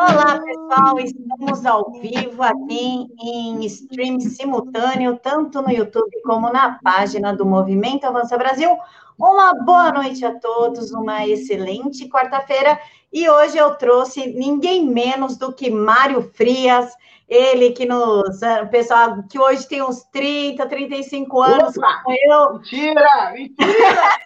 Olá, pessoal, estamos ao vivo aqui em stream simultâneo, tanto no YouTube como na página do Movimento Avança Brasil. Uma boa noite a todos, uma excelente quarta-feira. E hoje eu trouxe ninguém menos do que Mário Frias, ele que nos. Eh, pessoal que hoje tem uns 30, 35 anos, Opa! como eu. Mentira! Mentira!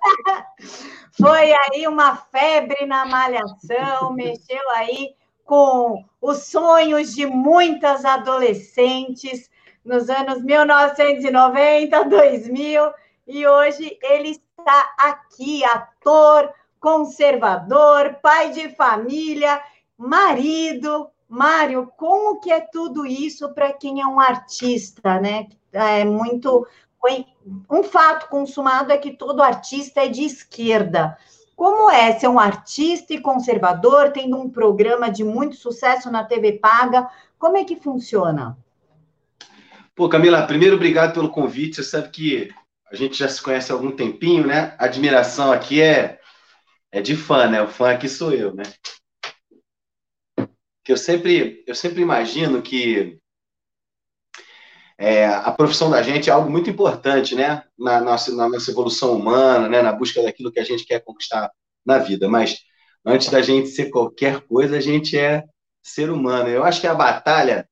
Foi aí uma febre na malhação, mexeu aí com os sonhos de muitas adolescentes nos anos 1990, 2000, e hoje ele está aqui, ator, conservador, pai de família, marido. Mário, como que é tudo isso para quem é um artista, né? É muito um fato consumado é que todo artista é de esquerda. Como é ser um artista e conservador, tendo um programa de muito sucesso na TV Paga? Como é que funciona? Pô, Camila, primeiro, obrigado pelo convite. Você sabe que a gente já se conhece há algum tempinho, né? A admiração aqui é, é de fã, né? O fã aqui sou eu, né? Que eu sempre, eu sempre imagino que é, a profissão da gente é algo muito importante, né? Na nossa, na nossa evolução humana, né? Na busca daquilo que a gente quer conquistar na vida. Mas antes da gente ser qualquer coisa, a gente é ser humano. Eu acho que a batalha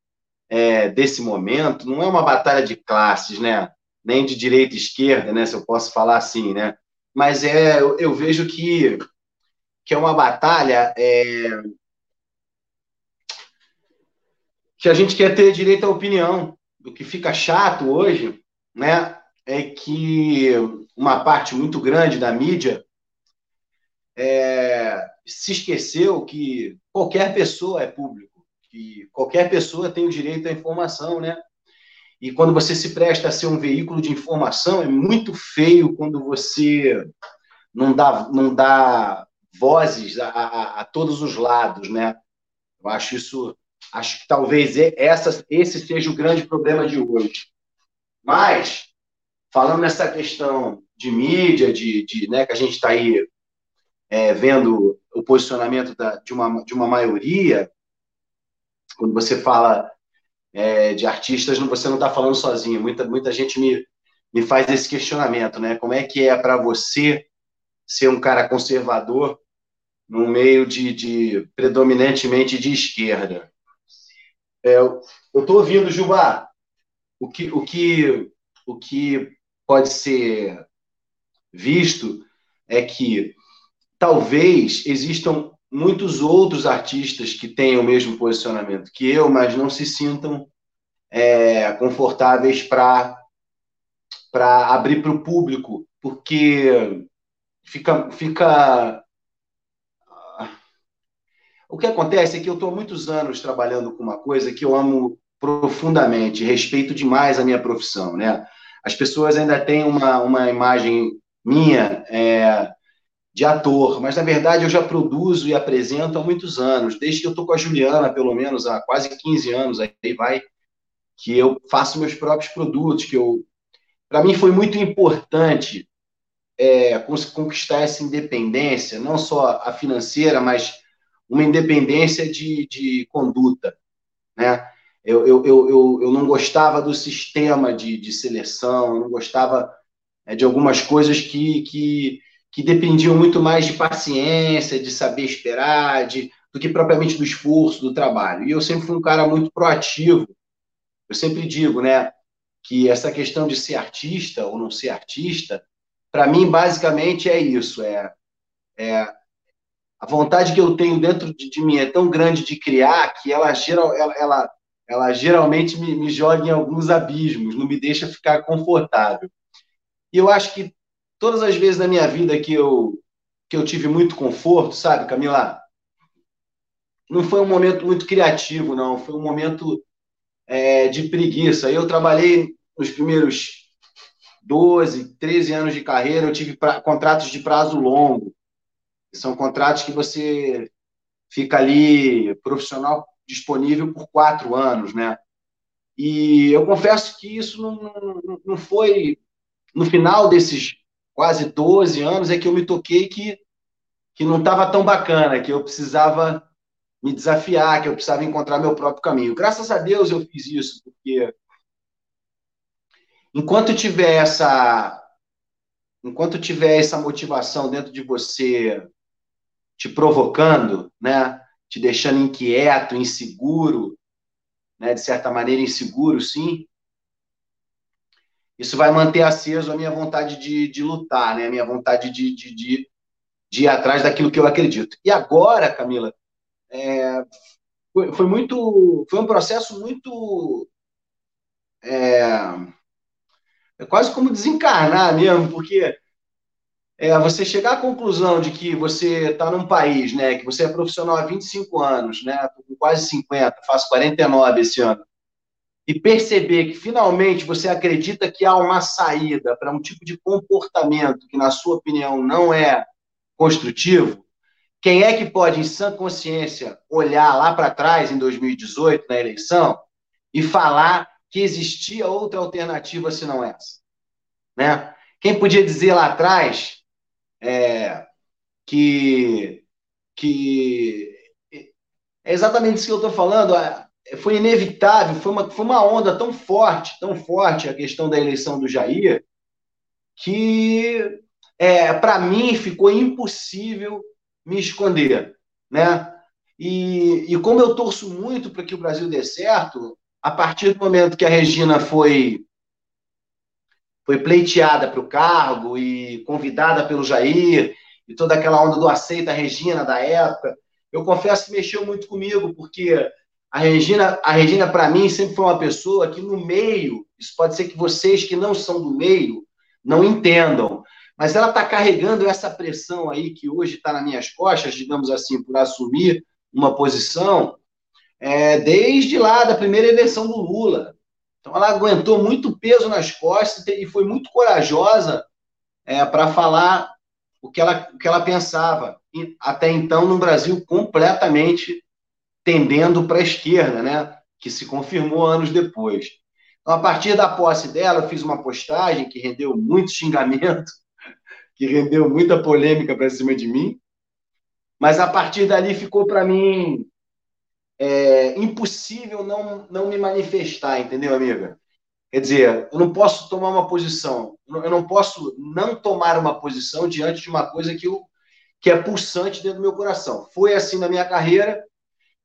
é, desse momento não é uma batalha de classes, né? Nem de direita e esquerda, né? Se eu posso falar assim, né? Mas é, eu, eu vejo que, que é uma batalha é, que a gente quer ter direito à opinião, o que fica chato hoje, né, é que uma parte muito grande da mídia é, se esqueceu que qualquer pessoa é público, que qualquer pessoa tem o direito à informação, né? E quando você se presta a ser um veículo de informação, é muito feio quando você não dá, não dá vozes a, a, a todos os lados, né? Eu acho isso Acho que talvez essa, esse seja o grande problema de hoje. Mas, falando nessa questão de mídia, de, de né, que a gente está aí é, vendo o posicionamento da, de, uma, de uma maioria, quando você fala é, de artistas, você não está falando sozinho. Muita, muita gente me, me faz esse questionamento, né? Como é que é para você ser um cara conservador num meio de, de predominantemente de esquerda? É, eu estou ouvindo, Gilmar, o que, o, que, o que pode ser visto é que talvez existam muitos outros artistas que tenham o mesmo posicionamento que eu, mas não se sintam é, confortáveis para abrir para o público, porque fica, fica o que acontece é que eu estou há muitos anos trabalhando com uma coisa que eu amo profundamente, respeito demais a minha profissão, né? As pessoas ainda têm uma, uma imagem minha é, de ator, mas na verdade eu já produzo e apresento há muitos anos, desde que eu estou com a Juliana, pelo menos há quase 15 anos, aí vai, que eu faço meus próprios produtos, que eu... Para mim foi muito importante é, conquistar essa independência, não só a financeira, mas uma independência de, de conduta, né? Eu, eu, eu, eu, não gostava do sistema de, de seleção, eu não gostava é, de algumas coisas que, que, que dependiam muito mais de paciência, de saber esperar, de, do que propriamente do esforço, do trabalho. E eu sempre fui um cara muito proativo. Eu sempre digo, né, que essa questão de ser artista ou não ser artista, para mim, basicamente é isso: é, é a vontade que eu tenho dentro de, de mim é tão grande de criar que ela, geral, ela, ela, ela geralmente me, me joga em alguns abismos, não me deixa ficar confortável. E eu acho que todas as vezes na minha vida que eu, que eu tive muito conforto, sabe, Camila? Não foi um momento muito criativo, não. Foi um momento é, de preguiça. Eu trabalhei nos primeiros 12, 13 anos de carreira, eu tive pra, contratos de prazo longo. São contratos que você fica ali profissional disponível por quatro anos, né? E eu confesso que isso não, não, não foi. No final desses quase 12 anos é que eu me toquei que, que não estava tão bacana, que eu precisava me desafiar, que eu precisava encontrar meu próprio caminho. Graças a Deus eu fiz isso, porque enquanto tiver essa enquanto tiver essa motivação dentro de você te provocando, né, te deixando inquieto, inseguro, né, de certa maneira inseguro, sim, isso vai manter aceso a minha vontade de, de lutar, né, a minha vontade de, de, de, de ir atrás daquilo que eu acredito. E agora, Camila, é, foi, foi, muito, foi um processo muito é, é quase como desencarnar mesmo, porque é, você chegar à conclusão de que você está num país, né, que você é profissional há 25 anos, né, com quase 50, faço 49 esse ano, e perceber que finalmente você acredita que há uma saída para um tipo de comportamento que, na sua opinião, não é construtivo, quem é que pode, em sã consciência, olhar lá para trás, em 2018, na eleição, e falar que existia outra alternativa senão essa? Né? Quem podia dizer lá atrás é, que, que é exatamente isso que eu estou falando. Foi inevitável, foi uma, foi uma onda tão forte, tão forte a questão da eleição do Jair, que é, para mim ficou impossível me esconder, né? E, e como eu torço muito para que o Brasil dê certo, a partir do momento que a Regina foi foi pleiteada para o cargo e convidada pelo Jair, e toda aquela onda do aceita Regina da época, eu confesso que mexeu muito comigo, porque a Regina, a Regina para mim, sempre foi uma pessoa que no meio, isso pode ser que vocês que não são do meio não entendam, mas ela está carregando essa pressão aí que hoje está nas minhas costas, digamos assim, por assumir uma posição, é, desde lá da primeira eleição do Lula. Então ela aguentou muito peso nas costas e foi muito corajosa é, para falar o que, ela, o que ela pensava. E, até então, no Brasil, completamente tendendo para a esquerda, né? que se confirmou anos depois. Então, a partir da posse dela, eu fiz uma postagem que rendeu muito xingamento, que rendeu muita polêmica para cima de mim, mas a partir dali ficou para mim é impossível não, não me manifestar, entendeu, amiga? Quer dizer, eu não posso tomar uma posição, eu não posso não tomar uma posição diante de uma coisa que, eu, que é pulsante dentro do meu coração. Foi assim na minha carreira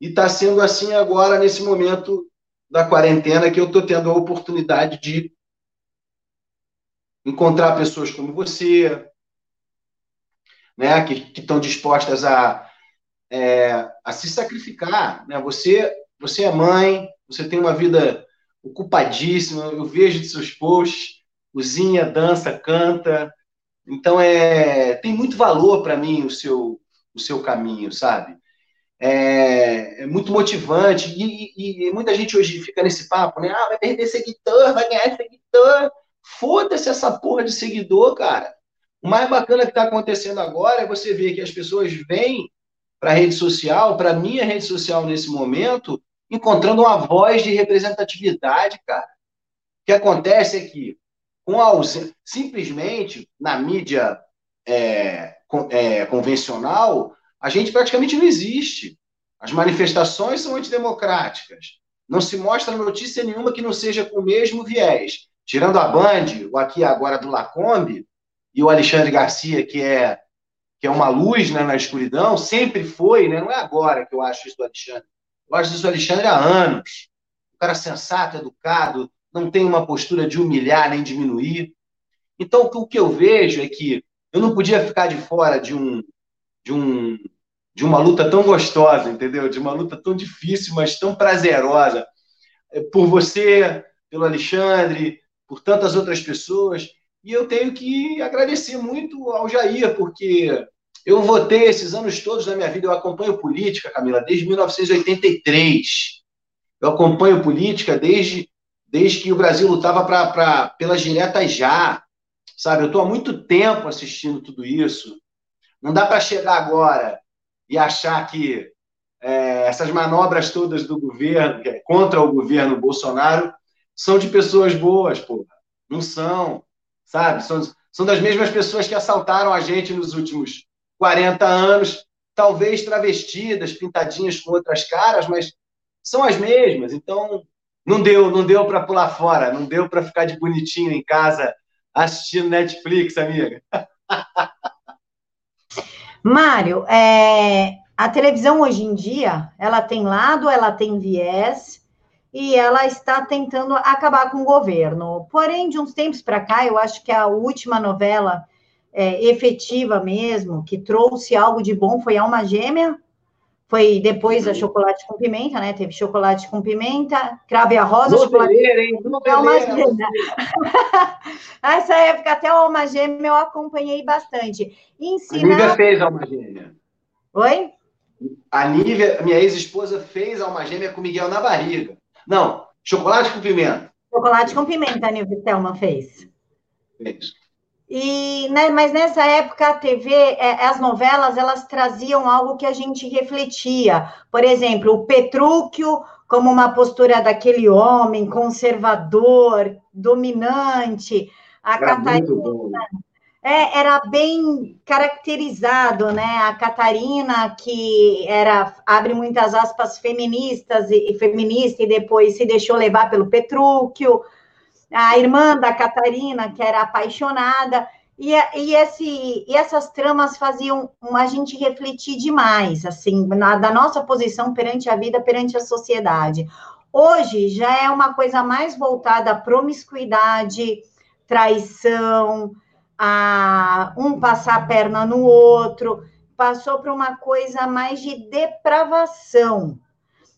e está sendo assim agora, nesse momento da quarentena, que eu estou tendo a oportunidade de encontrar pessoas como você, né, que estão dispostas a é, a se sacrificar. Né? Você, você é mãe, você tem uma vida ocupadíssima, eu vejo de seus posts, cozinha, dança, canta. Então, é, tem muito valor para mim o seu, o seu caminho, sabe? É, é muito motivante. E, e, e, muita gente hoje fica nesse papo, né? Ah, vai perder seguidor, vai ganhar seguidor. Foda-se essa porra de seguidor, cara. O mais bacana que está acontecendo agora é você ver que as pessoas vêm para a rede social, para a minha rede social nesse momento, encontrando uma voz de representatividade, cara. O que acontece é que, com a ausência, simplesmente na mídia é, é, convencional, a gente praticamente não existe. As manifestações são antidemocráticas. Não se mostra notícia nenhuma que não seja com o mesmo viés. Tirando a Band, o aqui agora do Lacombe, e o Alexandre Garcia, que é que é uma luz né, na escuridão, sempre foi, né? não é agora que eu acho isso do Alexandre. Eu acho isso do Alexandre há anos. Um cara sensato, educado, não tem uma postura de humilhar nem diminuir. Então, o que eu vejo é que eu não podia ficar de fora de um, de um de uma luta tão gostosa, entendeu? De uma luta tão difícil, mas tão prazerosa. É, por você, pelo Alexandre, por tantas outras pessoas. E eu tenho que agradecer muito ao Jair, porque eu votei esses anos todos da minha vida, eu acompanho política, Camila, desde 1983. Eu acompanho política desde, desde que o Brasil lutava pra, pra, pelas diretas já. Sabe, eu estou há muito tempo assistindo tudo isso. Não dá para chegar agora e achar que é, essas manobras todas do governo, é contra o governo Bolsonaro, são de pessoas boas, porra. Não são sabe? São, são das mesmas pessoas que assaltaram a gente nos últimos 40 anos talvez travestidas, pintadinhas com outras caras, mas são as mesmas. Então, não deu, não deu para pular fora, não deu para ficar de bonitinho em casa assistindo Netflix, amiga. Mário, é, a televisão hoje em dia, ela tem lado, ela tem viés e ela está tentando acabar com o governo. Porém, de uns tempos para cá, eu acho que a última novela é, efetiva mesmo, que trouxe algo de bom, foi Alma Gêmea, foi depois a chocolate com pimenta, né? Teve chocolate com pimenta, crave a rosa, chocolate hein? com alma gêmea. Essa época até o alma gêmea eu acompanhei bastante. Ensinar... A Nívia fez alma gêmea. Oi? A Nívia, minha ex-esposa, fez alma gêmea com Miguel na barriga. Não, chocolate com pimenta. Chocolate com pimenta, a Nívia Thelma fez. Fez. E, né, mas nessa época a TV, é, as novelas, elas traziam algo que a gente refletia. Por exemplo, o Petrúquio como uma postura daquele homem conservador, dominante, a era Catarina. É, era bem caracterizado, né? A Catarina, que era, abre muitas aspas, feministas e, e feminista, e depois se deixou levar pelo Petrúquio a irmã da Catarina, que era apaixonada, e, e, esse, e essas tramas faziam a gente refletir demais, assim, na, da nossa posição perante a vida, perante a sociedade. Hoje já é uma coisa mais voltada à promiscuidade, traição, a um passar a perna no outro, passou para uma coisa mais de depravação.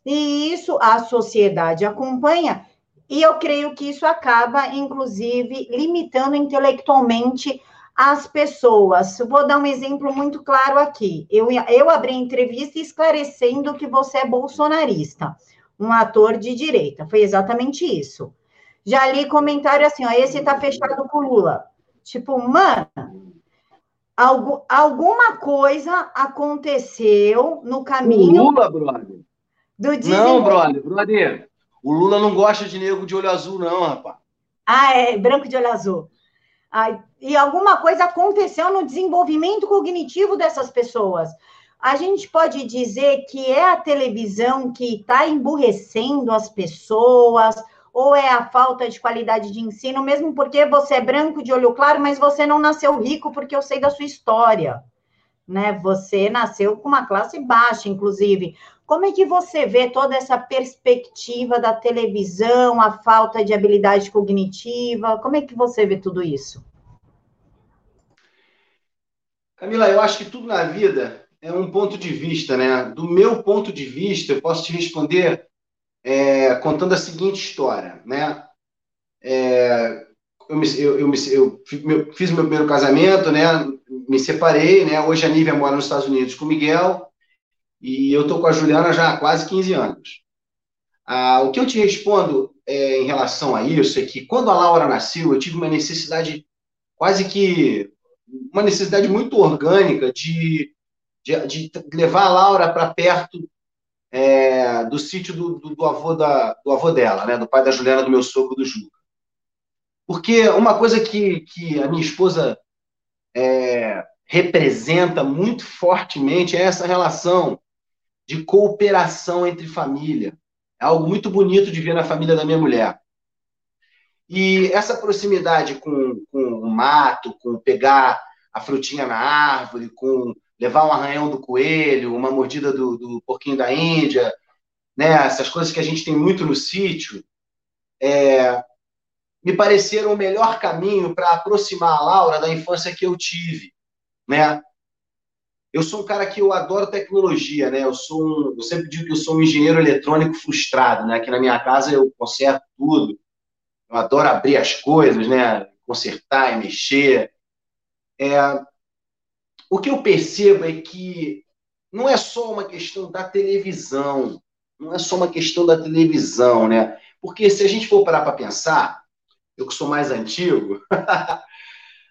E isso a sociedade acompanha, e eu creio que isso acaba, inclusive, limitando intelectualmente as pessoas. Vou dar um exemplo muito claro aqui. Eu, eu abri entrevista esclarecendo que você é bolsonarista, um ator de direita. Foi exatamente isso. Já li comentário assim, ó, esse tá fechado com Lula. Tipo, mano, algo, alguma coisa aconteceu no caminho. O Lula, brother. Do Não, brother, brother. O Lula não gosta de negro de olho azul, não, rapaz. Ah, é branco de olho azul. E alguma coisa aconteceu no desenvolvimento cognitivo dessas pessoas. A gente pode dizer que é a televisão que está emburrecendo as pessoas, ou é a falta de qualidade de ensino, mesmo porque você é branco de olho claro, mas você não nasceu rico, porque eu sei da sua história. Né? Você nasceu com uma classe baixa, inclusive. Como é que você vê toda essa perspectiva da televisão, a falta de habilidade cognitiva? Como é que você vê tudo isso? Camila, eu acho que tudo na vida é um ponto de vista, né? Do meu ponto de vista, eu posso te responder é, contando a seguinte história, né? É, eu, me, eu, eu, me, eu, fiz meu primeiro casamento, né? Me separei, né? Hoje a Nívia mora nos Estados Unidos com o Miguel e eu estou com a Juliana já há quase 15 anos. Ah, o que eu te respondo é, em relação a isso é que quando a Laura nasceu, eu tive uma necessidade quase que uma necessidade muito orgânica de, de, de levar a Laura para perto é, do sítio do, do, do, avô da, do avô dela, né, do pai da Juliana, do meu sogro, do Juca. Porque uma coisa que, que a minha esposa é, representa muito fortemente é essa relação de cooperação entre família. É algo muito bonito de ver na família da minha mulher. E essa proximidade com, com o mato, com pegar a frutinha na árvore, com levar um arranhão do coelho, uma mordida do, do porquinho da Índia, né? essas coisas que a gente tem muito no sítio, é, me pareceram o melhor caminho para aproximar a Laura da infância que eu tive. Né? Eu sou um cara que eu adoro tecnologia, né? Eu sou um, eu sempre digo que eu sou um engenheiro eletrônico frustrado, né? Aqui na minha casa eu conserto tudo. Eu adoro abrir as coisas, né? Consertar e mexer. É, o que eu percebo é que não é só uma questão da televisão, não é só uma questão da televisão, né? Porque se a gente for parar para pensar, eu que sou mais antigo,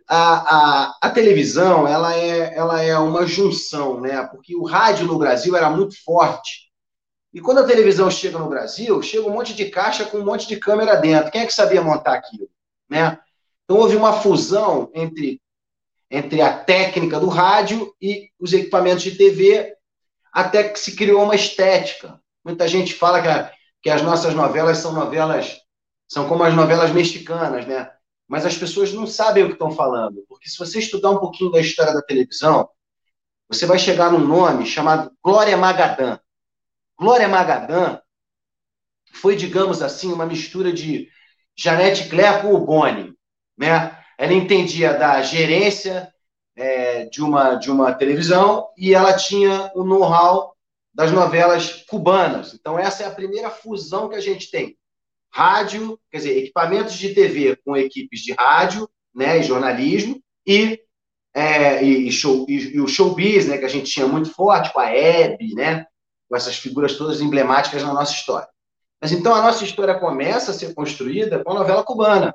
a, a, a, televisão ela é, ela é uma junção, né? Porque o rádio no Brasil era muito forte. E quando a televisão chega no Brasil, chega um monte de caixa com um monte de câmera dentro. Quem é que sabia montar aquilo? Né? Então houve uma fusão entre, entre a técnica do rádio e os equipamentos de TV, até que se criou uma estética. Muita gente fala que, a, que as nossas novelas são novelas, são como as novelas mexicanas, né? Mas as pessoas não sabem o que estão falando, porque se você estudar um pouquinho da história da televisão, você vai chegar num nome chamado Glória Magadã. Glória Magadã foi, digamos assim, uma mistura de Janete Claire com o Boni, né? Ela entendia da gerência é, de, uma, de uma televisão e ela tinha o know-how das novelas cubanas. Então, essa é a primeira fusão que a gente tem. Rádio, quer dizer, equipamentos de TV com equipes de rádio né, e jornalismo, e, é, e, show, e, e, o showbiz, né, que a gente tinha muito forte, com a Hebe, né, com essas figuras todas emblemáticas na nossa história. Mas então a nossa história começa a ser construída com a novela cubana,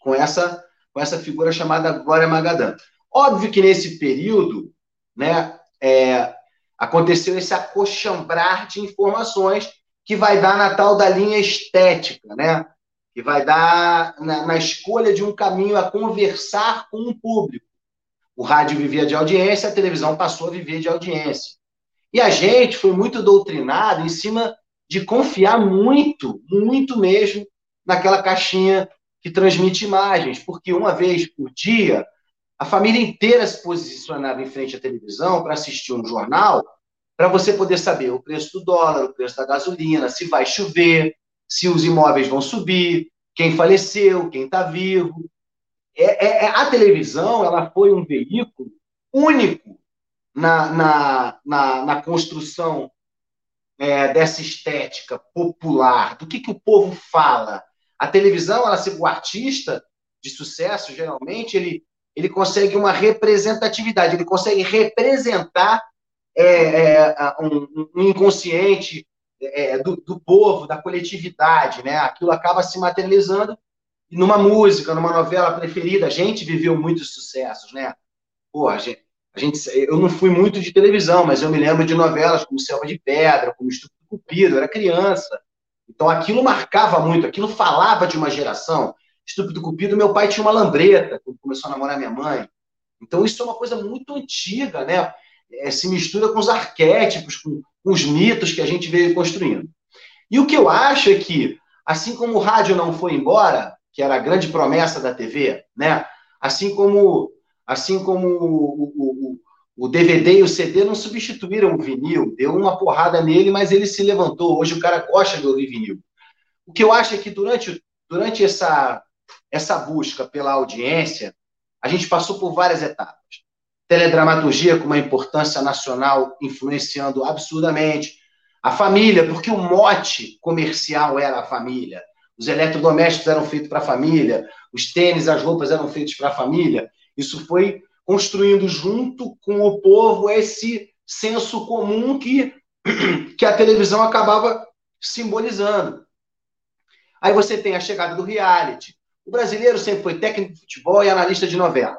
com essa, com essa figura chamada Glória Magadã. Óbvio que nesse período, né, é, aconteceu esse acochambrar de informações que vai dar na tal da linha estética, né? Que vai dar na, na escolha de um caminho a conversar com o público. O rádio vivia de audiência, a televisão passou a viver de audiência. E a gente foi muito doutrinado em cima de confiar muito, muito mesmo, naquela caixinha que transmite imagens, porque uma vez por dia a família inteira se posicionava em frente à televisão para assistir um jornal, para você poder saber o preço do dólar, o preço da gasolina, se vai chover, se os imóveis vão subir, quem faleceu, quem está vivo. É, é, é, a televisão ela foi um veículo único na, na, na, na construção é, dessa estética popular, do que, que o povo fala. A televisão, ela, o artista de sucesso, geralmente, ele ele consegue uma representatividade, ele consegue representar é, é, um, um, inconsciente é, do, do, povo, da coletividade, né? Aquilo acaba se materializando numa música, numa novela preferida. A gente viveu muitos sucessos, né? Pô, a gente, a gente, eu não fui muito de televisão, mas eu me lembro de novelas como Selva de Pedra, como Estúpido Cupido, eu era criança. Então aquilo marcava muito, aquilo falava de uma geração. Estúpido Cupido, meu pai tinha uma lambreta quando começou a namorar minha mãe. Então, isso é uma coisa muito antiga, né? É, se mistura com os arquétipos, com, com os mitos que a gente veio construindo. E o que eu acho é que, assim como o rádio não foi embora, que era a grande promessa da TV, né? Assim como, assim como o, o, o, DVD e o CD não substituíram o vinil, deu uma porrada nele, mas ele se levantou. Hoje o cara gosta de ouvir vinil. O que eu acho é que durante, durante essa essa busca pela audiência, a gente passou por várias etapas. Teledramaturgia com uma importância nacional influenciando absurdamente. A família, porque o mote comercial era a família. Os eletrodomésticos eram feitos para a família, os tênis, as roupas eram feitos para a família. Isso foi construindo junto com o povo esse senso comum que, que a televisão acabava simbolizando. Aí você tem a chegada do reality, o brasileiro sempre foi técnico de futebol e analista de novela.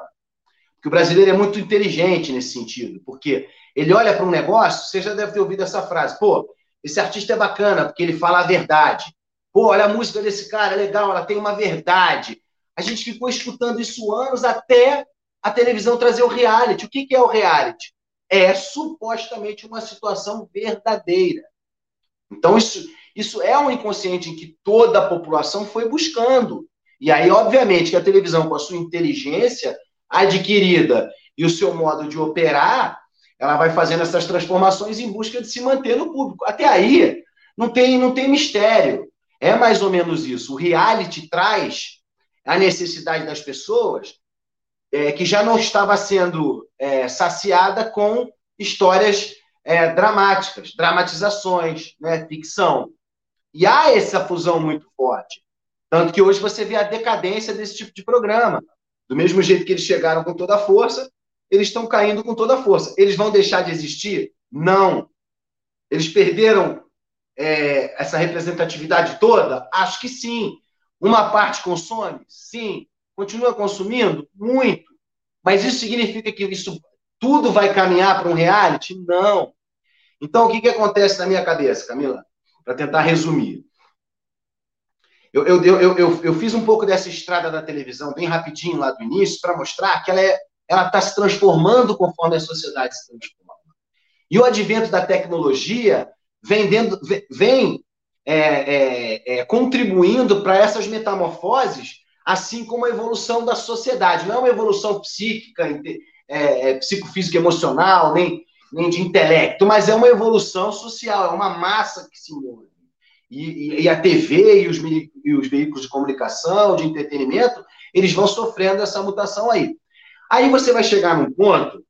Porque o brasileiro é muito inteligente nesse sentido, porque ele olha para um negócio, você já deve ter ouvido essa frase, pô, esse artista é bacana porque ele fala a verdade. Pô, olha a música desse cara, é legal, ela tem uma verdade. A gente ficou escutando isso anos até a televisão trazer o reality. O que, que é o reality? É supostamente uma situação verdadeira. Então, isso, isso é um inconsciente em que toda a população foi buscando. E aí, obviamente, que a televisão, com a sua inteligência adquirida e o seu modo de operar, ela vai fazendo essas transformações em busca de se manter no público. Até aí, não tem, não tem mistério. É mais ou menos isso. O reality traz a necessidade das pessoas é, que já não estava sendo é, saciada com histórias é, dramáticas, dramatizações, né, ficção. E há essa fusão muito forte. Tanto que hoje você vê a decadência desse tipo de programa. Do mesmo jeito que eles chegaram com toda a força, eles estão caindo com toda a força. Eles vão deixar de existir? Não. Eles perderam é, essa representatividade toda? Acho que sim. Uma parte consome? Sim. Continua consumindo? Muito. Mas isso significa que isso tudo vai caminhar para um reality? Não. Então, o que, que acontece na minha cabeça, Camila? Para tentar resumir. Eu, eu, eu, eu, eu fiz um pouco dessa estrada da televisão bem rapidinho lá do início para mostrar que ela é, está se transformando conforme a sociedade se transforma. E o advento da tecnologia vem, vem é, é, é, contribuindo para essas metamorfoses, assim como a evolução da sociedade. Não é uma evolução psíquica, é, é, psicofísica, emocional, nem, nem de intelecto, mas é uma evolução social, é uma massa que se move. E, e, a TV e os, e os veículos de comunicação, de entretenimento, eles vão sofrendo essa mutação aí. Aí você vai chegar num ponto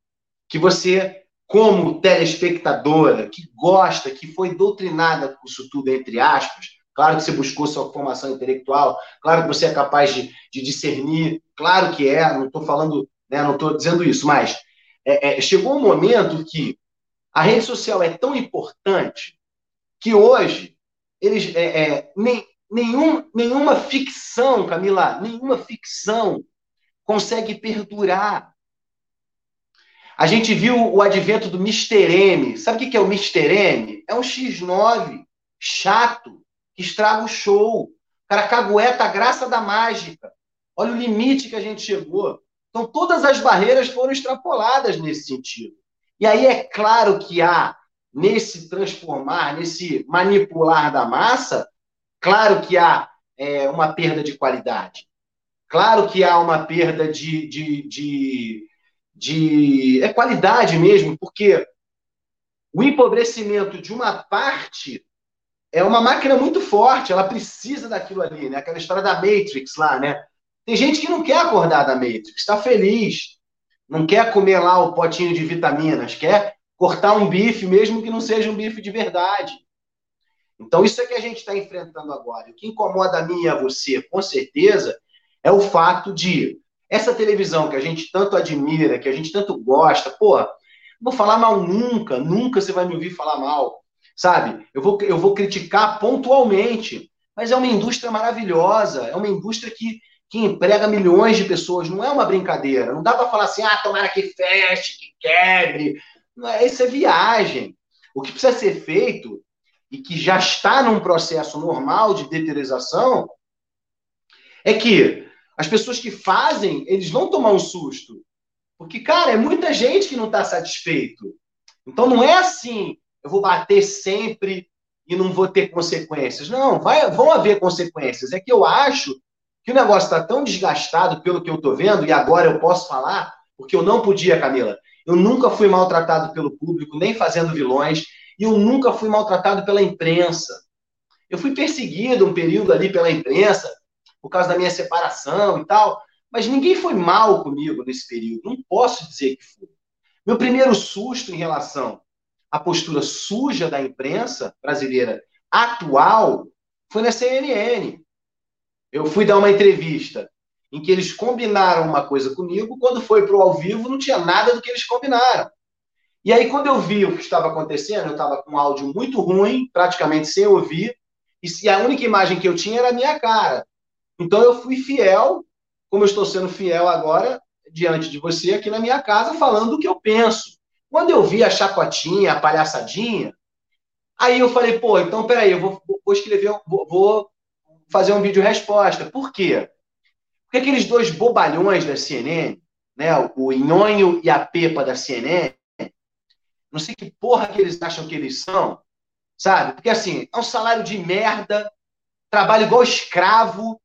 que você, como telespectadora, que gosta, que foi doutrinada com isso tudo, entre aspas, claro que você buscou sua formação intelectual, claro que você é capaz de, de discernir, claro que é, não estou falando, né, não estou dizendo isso, mas é, é, chegou um momento que a rede social é tão importante que hoje eles é, é nem, nenhum, nenhuma ficção, Camila, nenhuma ficção consegue perdurar. A gente viu o advento do Mr. M. Sabe o que é o Mr. M? É um X9 chato que estraga o show. O cara cagueta a graça da mágica. Olha o limite que a gente chegou. Então, todas as barreiras foram extrapoladas nesse sentido. E aí é claro que há, nesse transformar, nesse manipular da massa, claro que há é, uma perda de qualidade. Claro que há uma perda de, de, de, de é qualidade mesmo, porque o empobrecimento de uma parte é uma máquina muito forte, ela precisa daquilo ali, né? Aquela história da Matrix lá, né? Tem gente que não quer acordar da Matrix, está feliz, não quer comer lá o potinho de vitaminas, quer cortar um bife, mesmo que não seja um bife de verdade. Então, isso é que a gente está enfrentando agora. O que incomoda a mim e a você, com certeza, é o fato de essa televisão que a gente tanto admira, que a gente tanto gosta, pô, vou falar mal nunca, nunca você vai me ouvir falar mal, sabe? Eu vou, eu vou criticar pontualmente, mas é uma indústria maravilhosa, é uma indústria que, que emprega milhões de pessoas, não é uma brincadeira, não dá para falar assim, ah, tomara que feche, que quebre, isso é viagem. O que precisa ser feito, e que já está num processo normal de deteriorização, é que as pessoas que fazem, eles vão tomar um susto. Porque, cara, é muita gente que não está satisfeito. Então não é assim, eu vou bater sempre e não vou ter consequências. Não, vai, vão haver consequências. É que eu acho que o negócio está tão desgastado pelo que eu estou vendo, e agora eu posso falar, porque eu não podia, Camila. Eu nunca fui maltratado pelo público, nem fazendo vilões, e eu nunca fui maltratado pela imprensa. Eu fui perseguido um período ali pela imprensa, por causa da minha separação e tal. Mas ninguém foi mal comigo nesse período. Não posso dizer que foi. Meu primeiro susto em relação à postura suja da imprensa brasileira atual foi na CNN. Eu fui dar uma entrevista em que eles combinaram uma coisa comigo, quando foi para o ao vivo não tinha nada do que eles combinaram. E aí, quando eu vi o que estava acontecendo, eu estava com um áudio muito ruim, praticamente sem ouvir, e a única imagem que eu tinha era a minha cara. Então eu fui fiel, como eu estou sendo fiel agora, diante de você aqui na minha casa, falando o que eu penso. Quando eu vi a chacotinha, a palhaçadinha, aí eu falei, pô, então peraí, eu vou, vou escrever, vou, vou fazer um vídeo resposta. Por quê? Porque aqueles dois bobalhões da CNN, né, o Inhonho e a Pepa da CNN, não sei que porra que eles acham que eles são, sabe? Porque assim, é um salário de merda, trabalho igual escravo,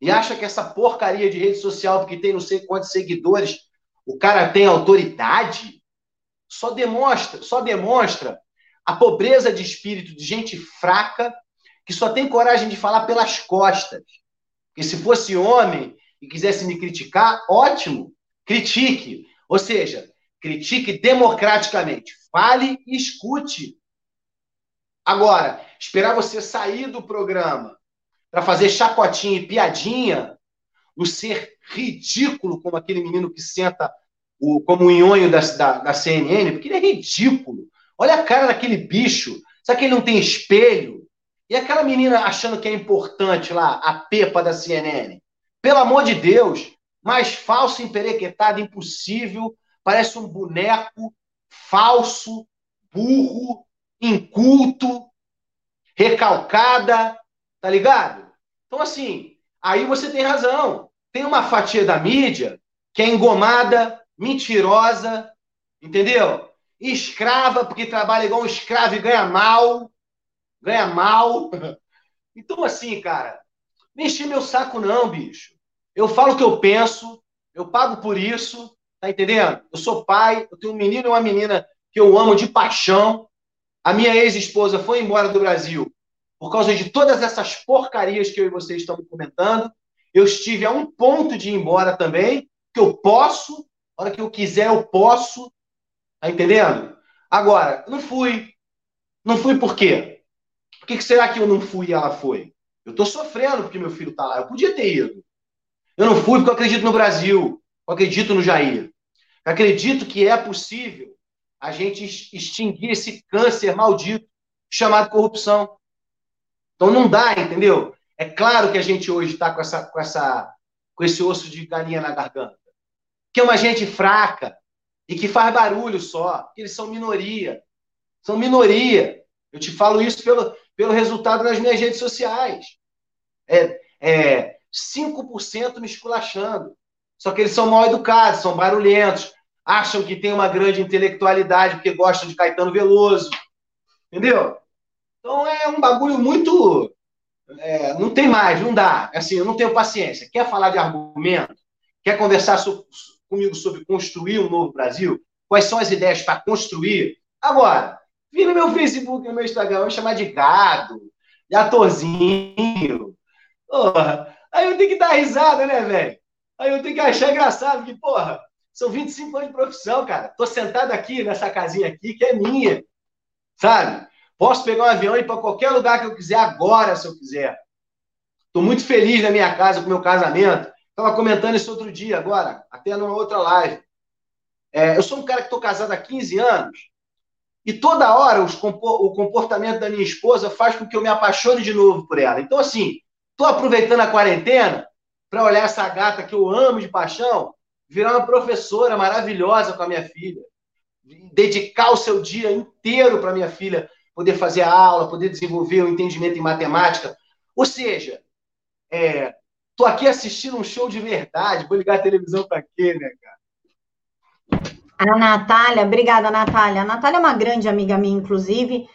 e acha que essa porcaria de rede social, porque tem não sei quantos seguidores, o cara tem autoridade, só demonstra, só demonstra a pobreza de espírito de gente fraca que só tem coragem de falar pelas costas. Que se fosse homem e quisesse me criticar, ótimo, critique. Ou seja, critique democraticamente. Fale e escute. Agora, esperar você sair do programa para fazer chacotinha e piadinha, o ser ridículo como aquele menino que senta o, como o nhonho da, da, da CNN, porque ele é ridículo. Olha a cara daquele bicho. Sabe que ele não tem espelho? E aquela menina achando que é importante lá, a Pepa da CNN. Pelo amor de Deus, mais falso, emperequetado, impossível. Parece um boneco falso, burro, inculto, recalcada, Tá ligado? Então, assim, aí você tem razão. Tem uma fatia da mídia que é engomada, mentirosa, entendeu? Escrava, porque trabalha igual um escravo e ganha mal. Ganha mal. Então, assim, cara, não enche meu saco, não, bicho. Eu falo o que eu penso, eu pago por isso, tá entendendo? Eu sou pai, eu tenho um menino e uma menina que eu amo de paixão. A minha ex-esposa foi embora do Brasil por causa de todas essas porcarias que eu e vocês estamos comentando. Eu estive a um ponto de ir embora também, que eu posso, a hora que eu quiser eu posso, tá entendendo? Agora, não fui. Não fui por quê? Por que será que eu não fui e ela foi? Eu estou sofrendo porque meu filho está lá. Eu podia ter ido. Eu não fui porque eu acredito no Brasil. Eu acredito no Jair. Eu acredito que é possível a gente extinguir esse câncer maldito chamado corrupção. Então não dá, entendeu? É claro que a gente hoje está com, essa, com, essa, com esse osso de galinha na garganta. Que é uma gente fraca e que faz barulho só, eles são minoria. São minoria. Eu te falo isso pelo, pelo resultado nas minhas redes sociais. É, é 5% me esculachando. Só que eles são mal educados, são barulhentos, acham que tem uma grande intelectualidade porque gostam de Caetano Veloso. Entendeu? Então é um bagulho muito. É, não tem mais, não dá. Assim, eu não tenho paciência. Quer falar de argumento? Quer conversar comigo sobre construir um novo Brasil? Quais são as ideias para construir? Agora, vim no meu Facebook, no meu Instagram, vai chamar de gado, de atorzinho. Porra, aí eu tenho que dar risada, né, velho? Aí eu tenho que achar engraçado, que, porra, são 25 anos de profissão, cara. Tô sentado aqui nessa casinha aqui, que é minha, sabe? Posso pegar um avião e ir para qualquer lugar que eu quiser agora, se eu quiser. Estou muito feliz na minha casa com meu casamento. Estava comentando isso outro dia, agora, até numa outra live. É, eu sou um cara que estou casado há 15 anos e toda hora o comportamento da minha esposa faz com que eu me apaixone de novo por ela. Então, assim, estou aproveitando a quarentena para olhar essa gata que eu amo de paixão, virar uma professora maravilhosa com a minha filha, dedicar o seu dia inteiro para minha filha poder fazer a aula, poder desenvolver o entendimento em matemática. Ou seja, é, aqui assistindo um show de verdade, vou ligar a televisão para quê, né, cara? A Natália, obrigada, Natália. A Natália é uma grande amiga minha, inclusive.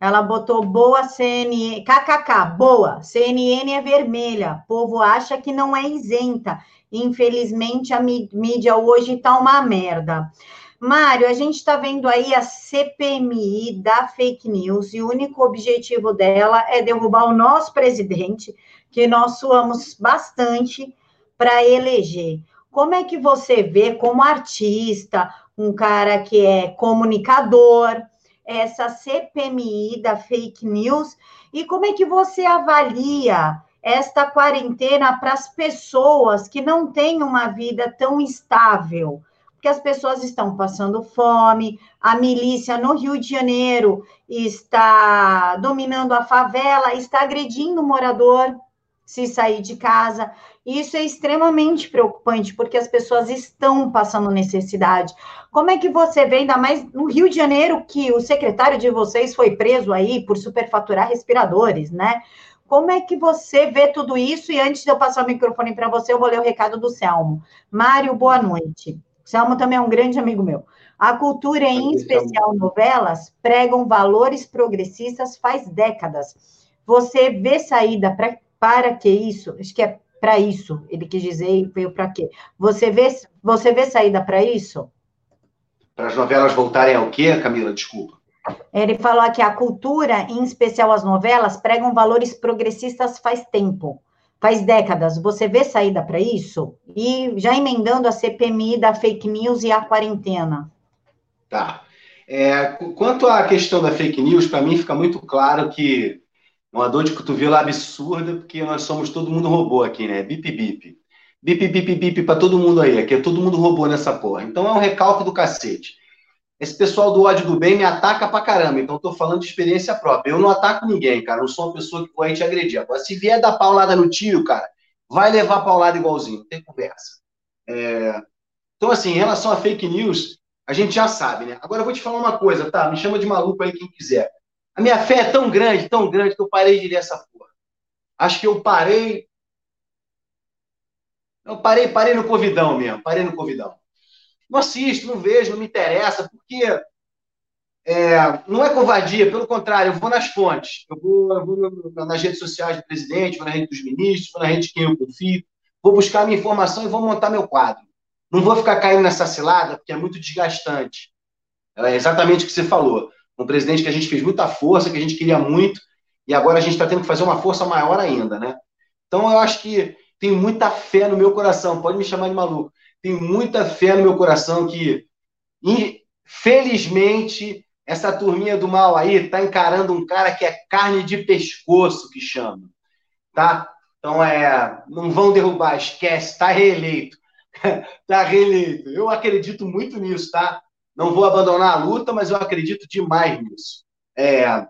Ela botou boa CNN, kkk, boa. CNN é vermelha. O povo acha que não é isenta. Infelizmente, a mídia hoje tá uma merda. Mário, a gente está vendo aí a CPMI da fake news e o único objetivo dela é derrubar o nosso presidente, que nós suamos bastante para eleger. Como é que você vê, como artista, um cara que é comunicador, essa CPMI da fake news e como é que você avalia esta quarentena para as pessoas que não têm uma vida tão estável? porque as pessoas estão passando fome, a milícia no Rio de Janeiro está dominando a favela, está agredindo o morador se sair de casa. Isso é extremamente preocupante, porque as pessoas estão passando necessidade. Como é que você vê, ainda mais no Rio de Janeiro, que o secretário de vocês foi preso aí por superfaturar respiradores, né? Como é que você vê tudo isso? E antes de eu passar o microfone para você, eu vou ler o recado do Selmo. Mário, boa noite. Selma também é um grande amigo meu. A cultura, em especial novelas, pregam valores progressistas faz décadas. Você vê saída pra, para que isso? Acho que é para isso, ele quis dizer, veio para quê? Você vê, você vê saída para isso? Para as novelas voltarem ao quê, Camila? Desculpa. Ele falou que a cultura, em especial as novelas, pregam valores progressistas faz tempo faz décadas. Você vê saída para isso? E já emendando a CPMI da fake news e a quarentena. Tá. É, quanto à questão da fake news, para mim fica muito claro que uma dor de cotovelo absurda, porque nós somos todo mundo robô aqui, né? Bip, bip. Bip, bip, bip para todo mundo aí. Aqui é todo mundo robô nessa porra. Então é um recalque do cacete. Esse pessoal do ódio do bem me ataca pra caramba, então tô falando de experiência própria. Eu não ataco ninguém, cara. Eu sou uma pessoa que vai te agredir. Agora, se vier dar paulada no tio, cara, vai levar paulada igualzinho, não tem conversa. É... Então, assim, em relação a fake news, a gente já sabe, né? Agora eu vou te falar uma coisa, tá? Me chama de maluco aí quem quiser. A minha fé é tão grande, tão grande, que eu parei de ler essa porra. Acho que eu parei. Eu parei, parei no Covidão mesmo, parei no Covidão. não assisto, não vejo, não me interessa, porque é, não é covardia, pelo contrário, eu vou nas fontes. Eu vou, eu vou, nas redes sociais do presidente, vou na rede dos ministros, vou na rede de quem eu confio, vou buscar minha informação e vou montar meu quadro. Não vou ficar caindo nessa cilada, porque é muito desgastante. É exatamente o que você falou. Um presidente que a gente fez muita força, que a gente queria muito, e agora a gente está tendo que fazer uma força maior ainda, né? Então eu acho que tenho muita fé no meu coração, pode me chamar de maluco. Tenho muita fé no meu coração que, felizmente, essa turminha do mal aí tá encarando um cara que é carne de pescoço, que chama. Tá? Então, é, não vão derrubar, esquece, tá reeleito. tá reeleito. Eu acredito muito nisso, tá? Não vou abandonar a luta, mas eu acredito demais nisso. É,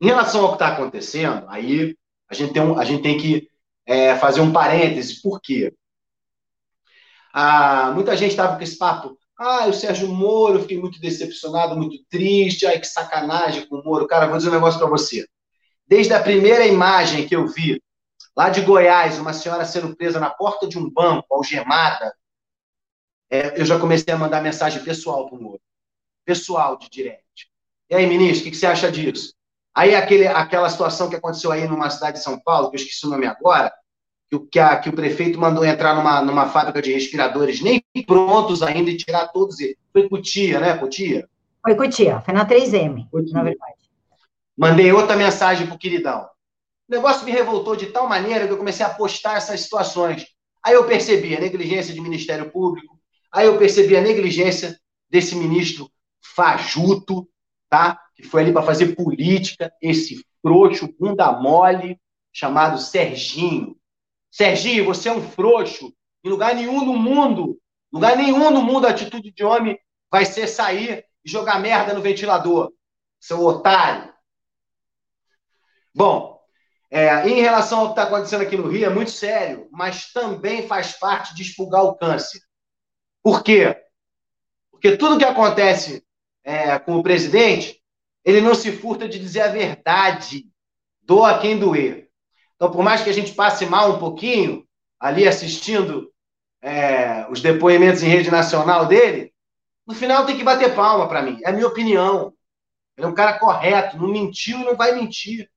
em relação ao que está acontecendo, aí a gente tem, um, a gente tem que é, fazer um parêntese. Por quê? Ah, muita gente estava com esse papo. Ah, o Sérgio Moro, fiquei muito decepcionado, muito triste. Ai, que sacanagem com o Moro. Cara, vou dizer um negócio para você. Desde a primeira imagem que eu vi, lá de Goiás, uma senhora sendo presa na porta de um banco, algemada, é, eu já comecei a mandar mensagem pessoal para o Moro. Pessoal de direct. E aí, ministro, o que, que você acha disso? Aí aquele, aquela situação que aconteceu aí numa cidade de São Paulo, que eu esqueci o nome agora, que, que, a, que o prefeito mandou entrar numa, numa fábrica de respiradores nem prontos ainda e tirar todos eles. Foi Cutia, né, Cutia? Foi Cutia, foi na 3M, Cutia. na verdade. Mandei outra mensagem pro queridão. O negócio me revoltou de tal maneira que eu comecei a postar essas situações. Aí eu percebi a negligência de Ministério Público, aí eu percebi a negligência desse ministro fajuto, tá? que foi ali para fazer política, esse frouxo, bunda mole, chamado Serginho. Serginho, você é um frouxo. Em lugar nenhum no mundo, lugar nenhum no mundo a atitude de homem vai ser sair e jogar merda no ventilador, seu otário. Bom, é, em relação ao que está acontecendo aqui no Rio, é muito sério, mas também faz parte de expulgar o câncer. Por quê? Porque tudo que acontece é, com o presidente ele não se furta de dizer a verdade. Doa quem doer. Então, por mais que a gente passe mal um pouquinho, ali assistindo é, os depoimentos em rede nacional dele, no final tem que bater palma para mim. É a minha opinião. Ele é um cara correto, não mentiu e não vai mentir.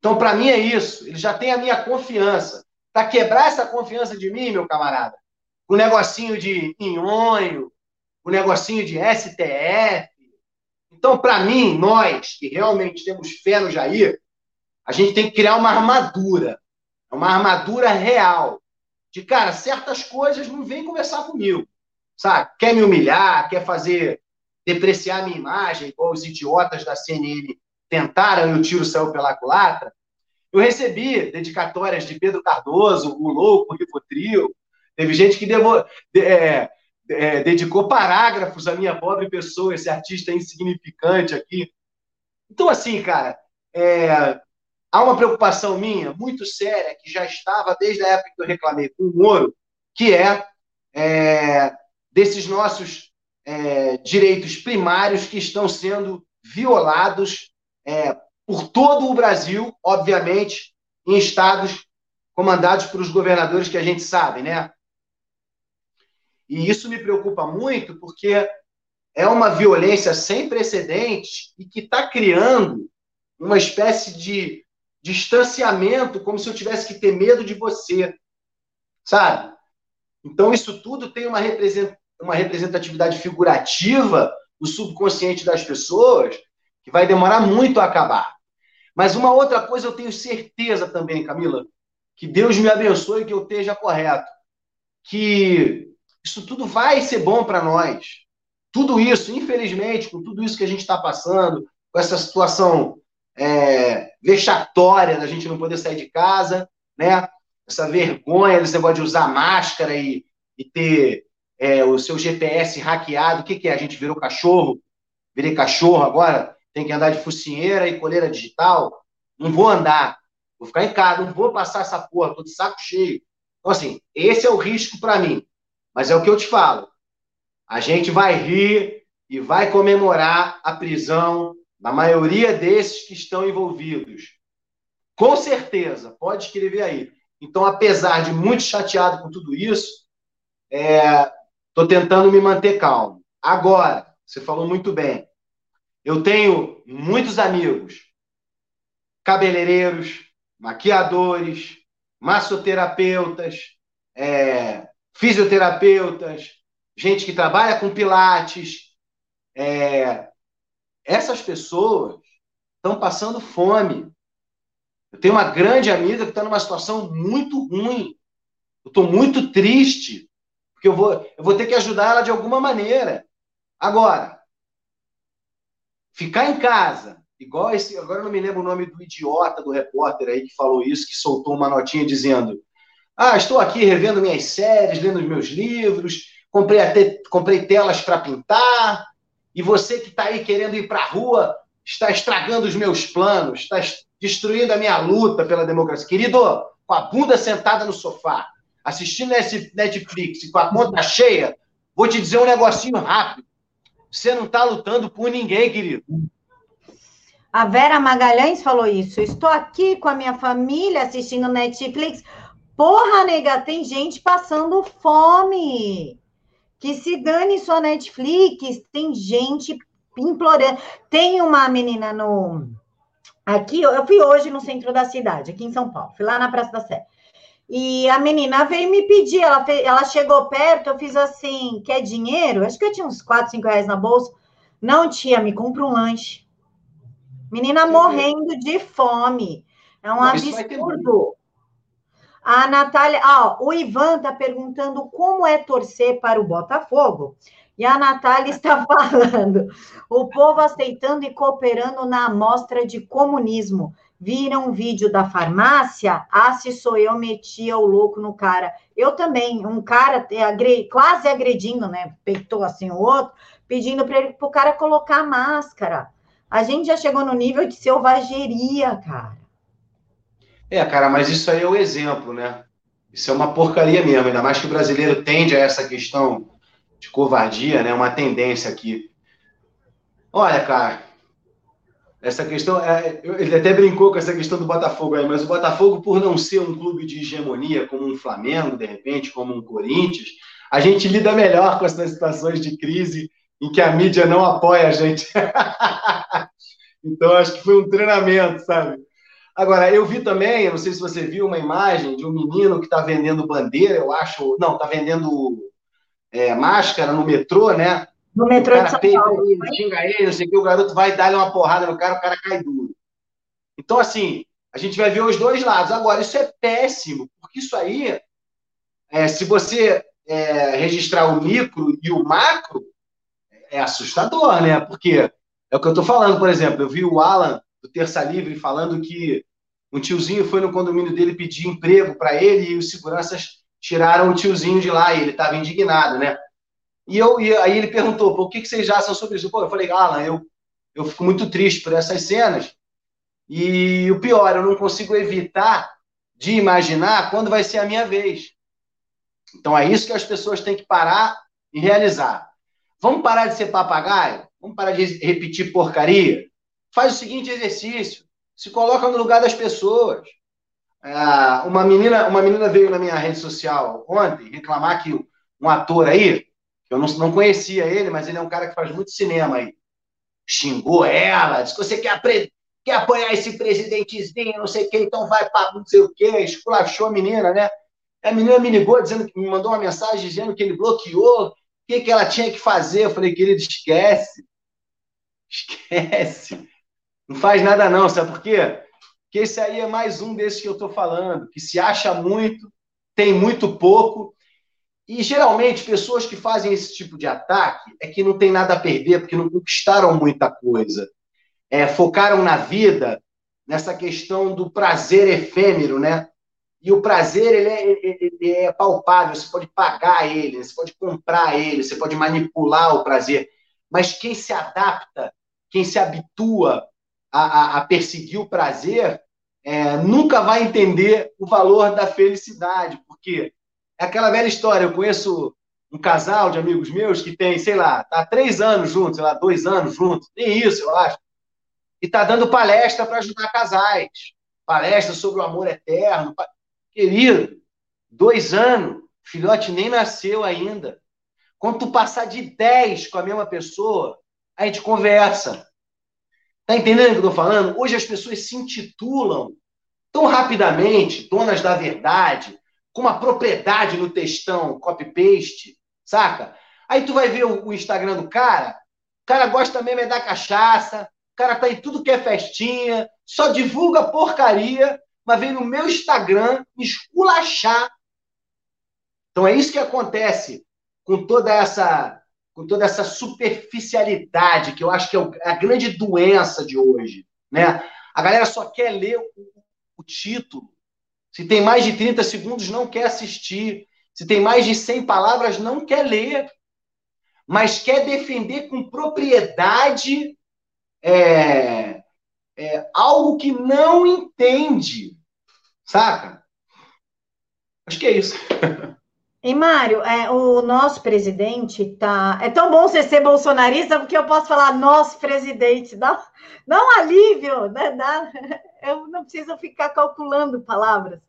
Então, para mim é isso. Ele já tem a minha confiança. Para quebrar essa confiança de mim, meu camarada, o negocinho de inhonho, o negocinho de STF, então, para mim, nós que realmente temos fé no Jair, a gente tem que criar uma armadura, uma armadura real. De, cara, certas coisas não vem conversar comigo, sabe? Quer me humilhar, quer fazer depreciar minha imagem, igual os idiotas da CNN tentaram e o tiro saiu pela culatra. Eu recebi dedicatórias de Pedro Cardoso, o louco, o Rivotril. Teve gente que devo, é, é, dedicou parágrafos à minha pobre pessoa, esse artista insignificante aqui. Então, assim, cara, é, há uma preocupação minha muito séria, que já estava desde a época que eu reclamei com o Moro, que é, é desses nossos é, direitos primários que estão sendo violados é, por todo o Brasil, obviamente, em estados comandados por os governadores que a gente sabe, né? E isso me preocupa muito porque é uma violência sem precedentes e que está criando uma espécie de distanciamento, como se eu tivesse que ter medo de você, sabe? Então, isso tudo tem uma, uma representatividade figurativa no subconsciente das pessoas que vai demorar muito a acabar. Mas uma outra coisa eu tenho certeza também, Camila, que Deus me abençoe que eu esteja correto, que isso tudo vai ser bom para nós. Tudo isso, infelizmente, com tudo isso que a gente está passando, com essa situação é, vexatória da gente não poder sair de casa, né? Essa vergonha desse negócio de usar máscara e, e ter é, o seu GPS hackeado. O que, que é? A gente virou cachorro? Virei cachorro agora? Tem que andar de focinheira e coleira digital? Não vou andar. Vou ficar em casa, não vou passar essa porra, tô de saco cheio. Então, assim, esse é o risco para mim. Mas é o que eu te falo. A gente vai rir e vai comemorar a prisão da maioria desses que estão envolvidos. Com certeza, pode escrever aí. Então, apesar de muito chateado com tudo isso, é, Estou tentando me manter calmo. Agora, você falou muito bem. Eu tenho muitos amigos cabeleireiros, maquiadores, massoterapeutas, é, fisioterapeutas, gente que trabalha com pilates. É, essas pessoas estão passando fome. Eu tenho uma grande amiga que está numa situação muito ruim. Eu estou muito triste, porque eu vou, eu vou ter que ajudar ela de alguma maneira. Agora, ficar em casa, igual esse, agora eu não me lembro o nome do idiota do repórter aí que falou isso, que soltou uma notinha dizendo: Ah, estou aqui revendo minhas séries, lendo os meus livros, comprei, até, comprei telas para pintar, e você que está aí querendo ir para a rua está estragando os meus planos, está destruindo a minha luta pela democracia. Querido, com a bunda sentada no sofá, assistindo Netflix com a conta cheia, vou te dizer um negocinho rápido. Você não está lutando por ninguém, querido. A Vera Magalhães falou isso. Estou aqui com a minha família assistindo Netflix. Porra, nega, tem gente passando fome. Que se dane sua Netflix. Tem gente implorando. Tem uma menina no. Aqui, eu fui hoje no centro da cidade, aqui em São Paulo, fui lá na Praça da Sé. E a menina veio me pedir, ela, fez, ela chegou perto, eu fiz assim, quer dinheiro? Acho que eu tinha uns 4, 5 reais na bolsa. Não, tia, me compra um lanche. Menina morrendo de fome. É um absurdo. A Natália, ah, o Ivan está perguntando como é torcer para o Botafogo. E a Natália está falando: o povo aceitando e cooperando na amostra de comunismo. Viram um vídeo da farmácia? Ah, se sou eu, metia o louco no cara. Eu também, um cara quase agredindo, né? Peitou assim o outro, pedindo para o cara colocar máscara. A gente já chegou no nível de selvageria, cara. É, cara, mas isso aí é o exemplo, né? Isso é uma porcaria mesmo, ainda mais que o brasileiro tende a essa questão de covardia, né? Uma tendência aqui. Olha, cara, essa questão, é, ele até brincou com essa questão do Botafogo aí, mas o Botafogo, por não ser um clube de hegemonia, como um Flamengo, de repente, como um Corinthians, a gente lida melhor com essas situações de crise em que a mídia não apoia a gente. então, acho que foi um treinamento, sabe? Agora, eu vi também, eu não sei se você viu uma imagem de um menino que está vendendo bandeira, eu acho, não, está vendendo é, máscara no metrô, né? No metrô o cara de São Paulo. Ele, xinga ele, não sei o que, o garoto vai dar uma porrada no cara, o cara cai duro. Então, assim, a gente vai ver os dois lados. Agora, isso é péssimo, porque isso aí, é, se você é, registrar o micro e o macro, é assustador, né? Porque é o que eu estou falando, por exemplo, eu vi o Alan do Terça Livre falando que um tiozinho foi no condomínio dele pedir emprego para ele e os seguranças tiraram o tiozinho de lá e ele estava indignado, né? E, eu, e aí ele perguntou, por que, que vocês acham sobre isso? Pô, eu falei, Alan, eu, eu fico muito triste por essas cenas. E o pior, eu não consigo evitar de imaginar quando vai ser a minha vez. Então é isso que as pessoas têm que parar e realizar. Vamos parar de ser papagaio? Vamos parar de repetir porcaria? Faz o seguinte exercício: se coloca no lugar das pessoas. Ah, uma, menina, uma menina veio na minha rede social ontem reclamar que um ator aí, eu não, não conhecia ele, mas ele é um cara que faz muito cinema aí, xingou ela, disse que você quer, quer apoiar esse presidentezinho, não sei o que, então vai para não sei o que, esculachou a menina, né? A menina me ligou, dizendo me mandou uma mensagem dizendo que ele bloqueou, o que, que ela tinha que fazer. Eu falei, querido, esquece. Esquece. Não faz nada não, sabe por quê? que esse aí é mais um desses que eu estou falando, que se acha muito, tem muito pouco. E geralmente pessoas que fazem esse tipo de ataque é que não tem nada a perder, porque não conquistaram muita coisa. É, focaram na vida nessa questão do prazer efêmero, né? E o prazer ele é, ele é palpável, você pode pagar ele, você pode comprar ele, você pode manipular o prazer. Mas quem se adapta, quem se habitua a, a, a perseguir o prazer, é, nunca vai entender o valor da felicidade, porque é aquela velha história. Eu conheço um casal de amigos meus que tem, sei lá, tá três anos juntos, sei lá, dois anos juntos, nem isso, eu acho, e tá dando palestra para ajudar casais, palestra sobre o amor eterno. Querido, dois anos, filhote nem nasceu ainda. Quando tu passar de 10 com a mesma pessoa, a gente conversa. Tá entendendo o que eu tô falando? Hoje as pessoas se intitulam tão rapidamente, donas da verdade, com uma propriedade no textão, copy-paste, saca? Aí tu vai ver o, Instagram do cara, o cara gosta mesmo é da cachaça, o cara tá em tudo que é festinha, só divulga porcaria, mas vem no meu Instagram esculachar. Então é isso que acontece com toda essa com toda essa superficialidade que eu acho que é a grande doença de hoje, né? A galera só quer ler o, o título, se tem mais de 30 segundos, não quer assistir. Se tem mais de 100 palavras, não quer ler. Mas quer defender com propriedade é, é, algo que não entende. Saca? Acho que é isso. E, Mário, é, o nosso presidente tá. É tão bom você ser bolsonarista, porque eu posso falar nosso presidente. Dá, dá um alívio, né? Dá, eu não preciso ficar calculando palavras.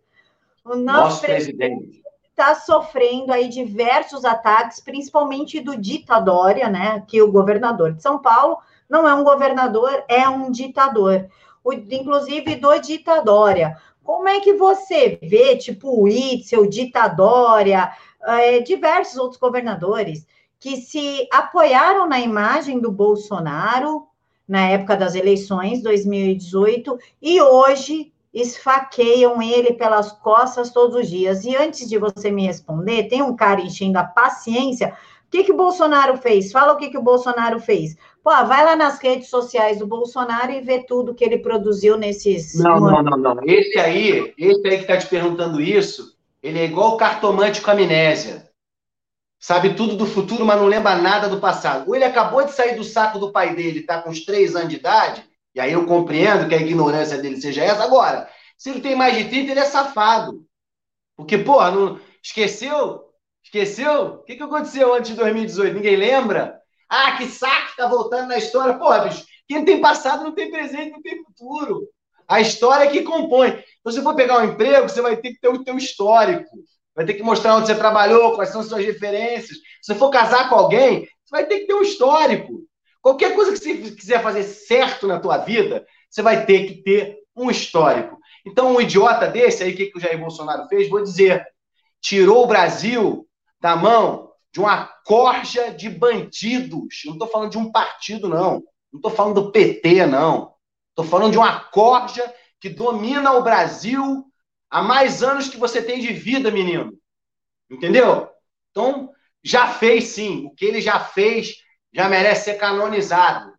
O nosso, nosso presidente está sofrendo aí diversos ataques, principalmente do ditadória, né? Que o governador de São Paulo não é um governador, é um ditador. O, inclusive do ditadória. Como é que você vê, tipo, o Itzel, Ditadória, é, diversos outros governadores que se apoiaram na imagem do Bolsonaro na época das eleições 2018 e hoje esfaqueiam ele pelas costas todos os dias. E antes de você me responder, tem um cara enchendo a paciência. O que, que o Bolsonaro fez? Fala o que, que o Bolsonaro fez. Pô, vai lá nas redes sociais do Bolsonaro e vê tudo que ele produziu nesses. Não, não, não, não. Esse aí, esse aí que está te perguntando isso, ele é igual o cartomante com amnésia. Sabe tudo do futuro, mas não lembra nada do passado. Ou ele acabou de sair do saco do pai dele, está com uns três anos de idade, e aí eu compreendo que a ignorância dele seja essa. Agora, se ele tem mais de 30, ele é safado. Porque, porra, não... esqueceu? Esqueceu? O que, que aconteceu antes de 2018? Ninguém lembra? Ah, que saco, tá voltando na história. Pô, bicho, quem tem passado não tem presente, não tem futuro. A história é que compõe. Então, se você for pegar um emprego, você vai ter que ter o teu histórico. Vai ter que mostrar onde você trabalhou, quais são suas referências. Se você for casar com alguém, você vai ter que ter um histórico. Qualquer coisa que você quiser fazer certo na tua vida, você vai ter que ter um histórico. Então, um idiota desse aí, o que, que o Jair Bolsonaro fez? Vou dizer, tirou o Brasil da mão de uma corja de bandidos. Não estou falando de um partido, não. Não estou falando do PT, não. Estou falando de uma corja que domina o Brasil há mais anos que você tem de vida, menino. Entendeu? Então, já fez sim. O que ele já fez já merece ser canonizado.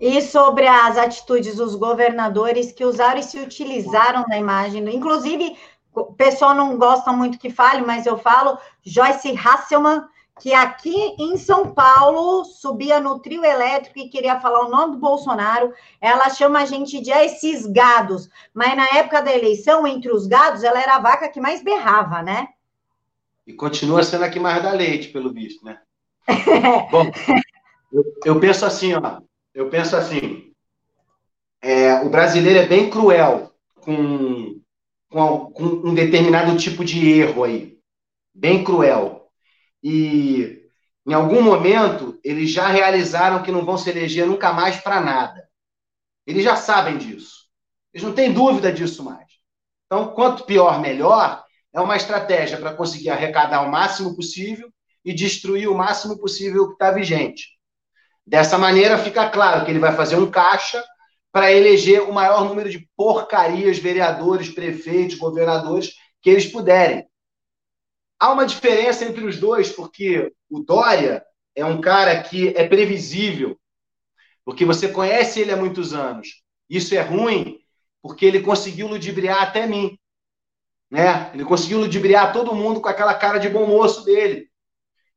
E sobre as atitudes dos governadores que usaram e se utilizaram da imagem, inclusive o pessoal não gosta muito que fale, mas eu falo, Joyce Hasselman, que aqui em São Paulo subia no trio elétrico e queria falar o nome do Bolsonaro, ela chama a gente de esses gados, mas na época da eleição, entre os gados, ela era a vaca que mais berrava, né? E continua sendo a que mais dá leite, pelo visto, né? Bom, eu, eu, penso assim, ó, eu penso assim, é, o brasileiro é bem cruel com com, com um determinado tipo de erro aí, bem cruel. E em algum momento eles já realizaram que não vão se eleger nunca mais para nada. Eles já sabem disso. Eles não têm dúvida disso mais. Então, quanto pior, melhor, é uma estratégia para conseguir arrecadar o máximo possível e destruir o máximo possível que está vigente. Dessa maneira, fica claro que ele vai fazer um caixa para eleger o maior número de porcarias, vereadores, prefeitos, governadores que eles puderem. Há uma diferença entre os dois, porque o Dória é um cara que é previsível, porque você conhece ele há muitos anos. Isso é ruim, porque ele conseguiu ludibriar até mim. Né? Ele conseguiu ludibriar todo mundo com aquela cara de bom moço dele.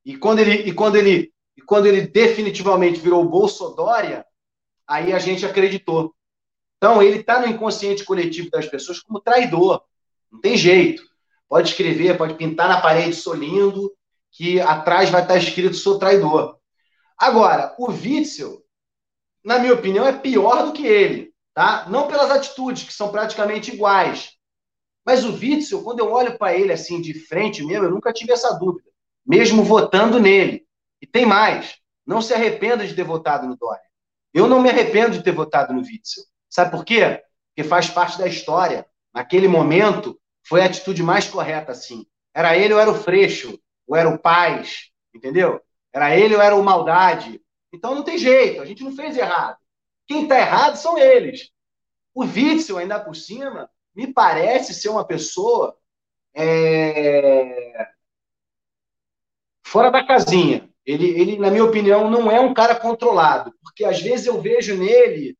E quando ele, e quando ele, e quando ele definitivamente virou Bolsodória, aí a gente acreditou. Então, ele está no inconsciente coletivo das pessoas como traidor. Não tem jeito. Pode escrever, pode pintar na parede, sou lindo, que atrás vai estar escrito, sou traidor. Agora, o Witzel, na minha opinião, é pior do que ele. Tá? Não pelas atitudes, que são praticamente iguais, Mas o Witzel, quando eu olho para ele assim de frente mesmo, eu nunca tive essa dúvida, mesmo votando nele. E tem mais, não se arrependa de ter votado no Dória. Eu não me arrependo de ter votado no Witzel. Sabe por quê? Porque faz parte da história. Naquele momento, foi a atitude mais correta, sim. Era ele ou era o Freixo, ou era o Paz, entendeu? Era ele ou era o Maldade. Então não tem jeito, a gente não fez errado. Quem está errado são eles. O Witzel, ainda por cima, me parece ser uma pessoa é... fora da casinha. Ele, ele, na minha opinião, não é um cara controlado, porque às vezes eu vejo nele,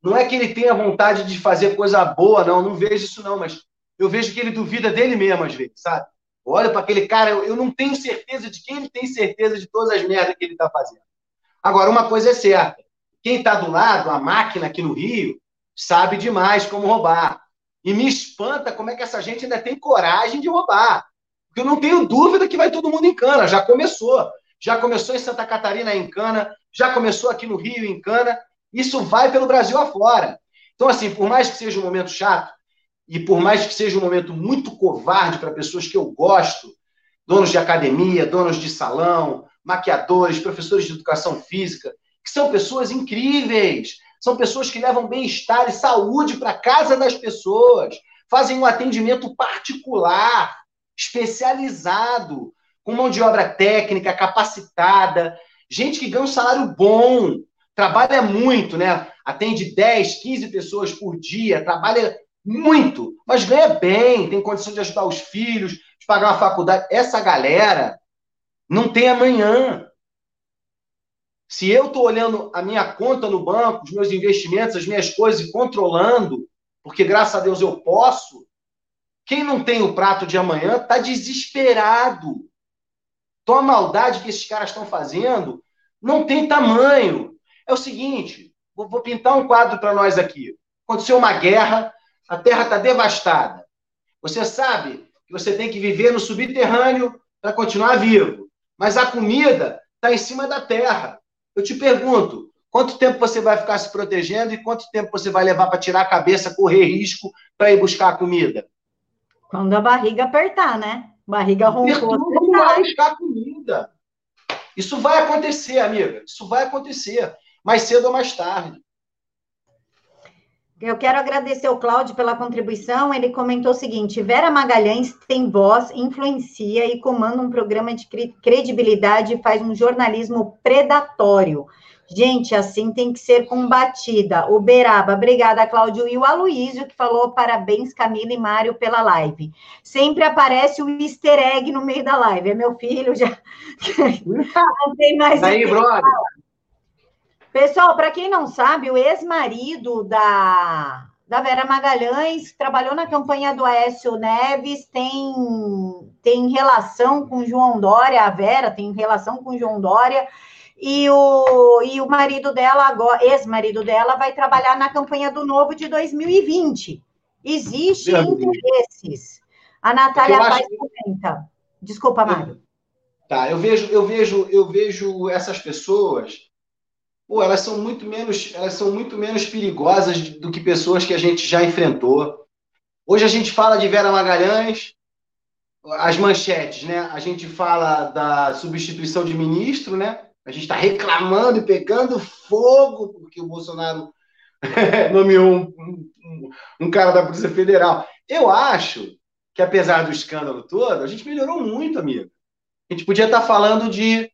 não é que ele tenha vontade de fazer coisa boa, não, não vejo isso não, mas eu vejo que ele duvida dele mesmo às vezes, sabe? Olha para aquele cara, eu, não tenho certeza de que ele tem certeza de todas as merdas que ele está fazendo. Agora, uma coisa é certa: quem está do lado, a máquina aqui no Rio, sabe demais como roubar. E me espanta como é que essa gente ainda tem coragem de roubar. Porque eu não tenho dúvida que vai todo mundo em cana. Já começou. Já começou em Santa Catarina em cana, já começou aqui no Rio em cana. Isso vai pelo Brasil afora. Então, assim, por mais que seja um momento chato, e por mais que seja um momento muito covarde para pessoas que eu gosto, donos de academia, donos de salão, maquiadores, professores de educação física, que são pessoas incríveis, são pessoas que levam bem-estar e saúde para casa das pessoas, fazem um atendimento particular, especializado, com mão de obra técnica, capacitada, gente que ganha um salário bom, trabalha muito, né? Atende 10, 15 pessoas por dia, trabalha muito, mas ganha bem, tem condição de ajudar os filhos, de pagar uma faculdade. Essa galera não tem amanhã. Se eu estou olhando a minha conta no banco, os meus investimentos, as minhas coisas e controlando, porque graças a Deus eu posso, quem não tem o prato de amanhã está desesperado. Então a maldade que esses caras estão fazendo não tem tamanho. É o seguinte, vou, pintar um quadro para nós aqui. Aconteceu uma guerra, a terra está devastada. Você sabe que você tem que viver no subterrâneo para continuar vivo. Mas a comida está em cima da terra. Eu te pergunto, quanto tempo você vai ficar se protegendo e quanto tempo você vai levar para tirar a cabeça, correr risco para ir buscar a comida? Quando a barriga apertar, né? Barriga roncou. Não vai buscar comida. Isso vai acontecer, amiga. Isso vai acontecer. Mais cedo ou mais tarde. Eu quero agradecer ao Cláudio pela contribuição. Ele comentou o seguinte: Vera Magalhães tem voz, influencia e comanda um programa de credibilidade e faz um jornalismo predatório. Gente, assim tem que ser combatida. Uberaba, obrigada, Cláudio. E o Aloísio, que falou parabéns, Camila e Mário, pela live. Sempre aparece o easter egg no meio da live. É meu filho, já. Não tem mais. Aí, brother. Pessoal, para quem não sabe, o ex-marido da, da Vera Magalhães trabalhou na campanha do Aécio Neves, tem, tem relação com João Dória, a Vera tem relação com João Dória, e o, e o marido dela, agora, ex-marido dela, vai trabalhar na campanha do Novo de 2020. Existem interesses. A Natália Paz comenta. Desculpa, Mário. Tá, eu vejo, eu vejo, eu vejo essas pessoas pô, elas são muito menos, elas são muito menos perigosas do que pessoas que a gente já enfrentou. Hoje a gente fala de Vera Magalhães, as manchetes, né? A gente fala da substituição de ministro, né? A gente está reclamando e pegando fogo porque o Bolsonaro nomeou um, um, um, cara da Polícia Federal. Eu acho que, apesar do escândalo todo, a gente melhorou muito, amigo. A gente podia estar tá falando de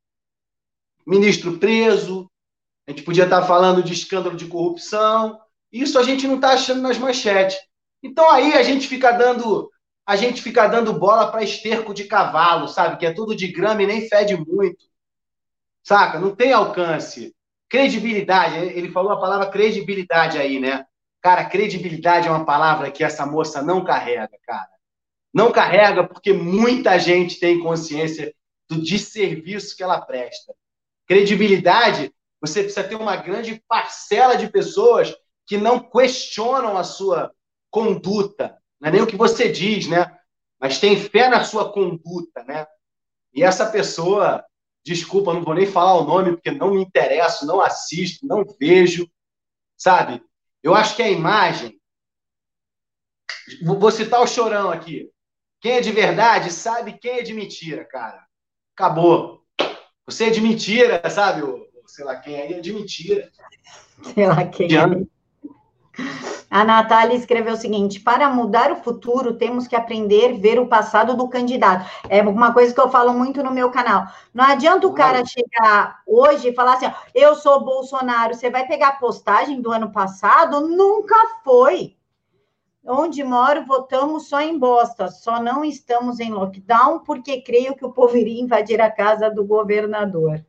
ministro preso, a gente podia estar falando de escândalo de corrupção. Isso a gente não está achando nas manchetes. Então aí a gente fica dando a gente fica dando bola para esterco de cavalo, sabe? Que é tudo de grama e nem fede muito. Saca? Não tem alcance. Credibilidade, ele falou a palavra credibilidade aí, né? Cara, credibilidade é uma palavra que essa moça não carrega, cara. Não carrega porque muita gente tem consciência do desserviço que ela presta. Credibilidade você precisa ter uma grande parcela de pessoas que não questionam a sua conduta. Não é nem o que você diz, né? Mas tem fé na sua conduta, né? E essa pessoa, desculpa, não vou nem falar o nome, porque não me interesso, não assisto, não vejo, sabe? Eu acho que a imagem Vou citar o chorão aqui. Quem é de verdade sabe quem é de mentira, cara. Acabou. Você é de mentira, sabe? Sei lá quem aí é de mentira. Sei lá quem. É. A Natália escreveu o seguinte: para mudar o futuro, temos que aprender a ver o passado do candidato. É uma coisa que eu falo muito no meu canal. Não adianta o cara chegar hoje e falar assim: eu sou Bolsonaro, você vai pegar a postagem do ano passado? Nunca foi. Onde moro, votamos só em bosta. Só não estamos em lockdown porque creio que o povo iria invadir a casa do governador.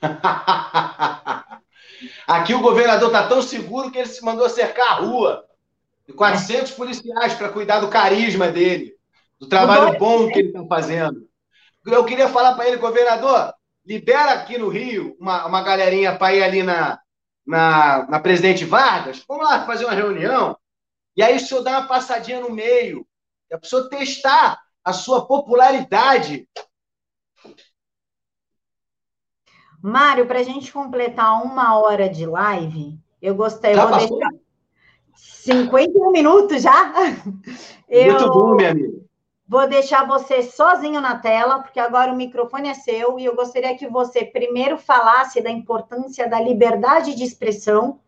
Aqui o governador está tão seguro que ele se mandou cercar a rua. E 400 policiais para cuidar do carisma dele, do trabalho bom que ele está fazendo. Eu queria falar para ele, governador, libera aqui no Rio uma, uma galerinha para ir ali na, na, na Presidente Vargas. Vamos lá fazer uma reunião. E aí o senhor dá uma passadinha no meio. E a pessoa testar a sua popularidade Mário, para a gente completar uma hora de live, eu gostaria. Já eu vou passou? deixar 51 minutos já? Eu Muito bom, minha amiga. Vou deixar você sozinho na tela, porque agora o microfone é seu, e eu gostaria que você primeiro falasse da importância da liberdade de expressão,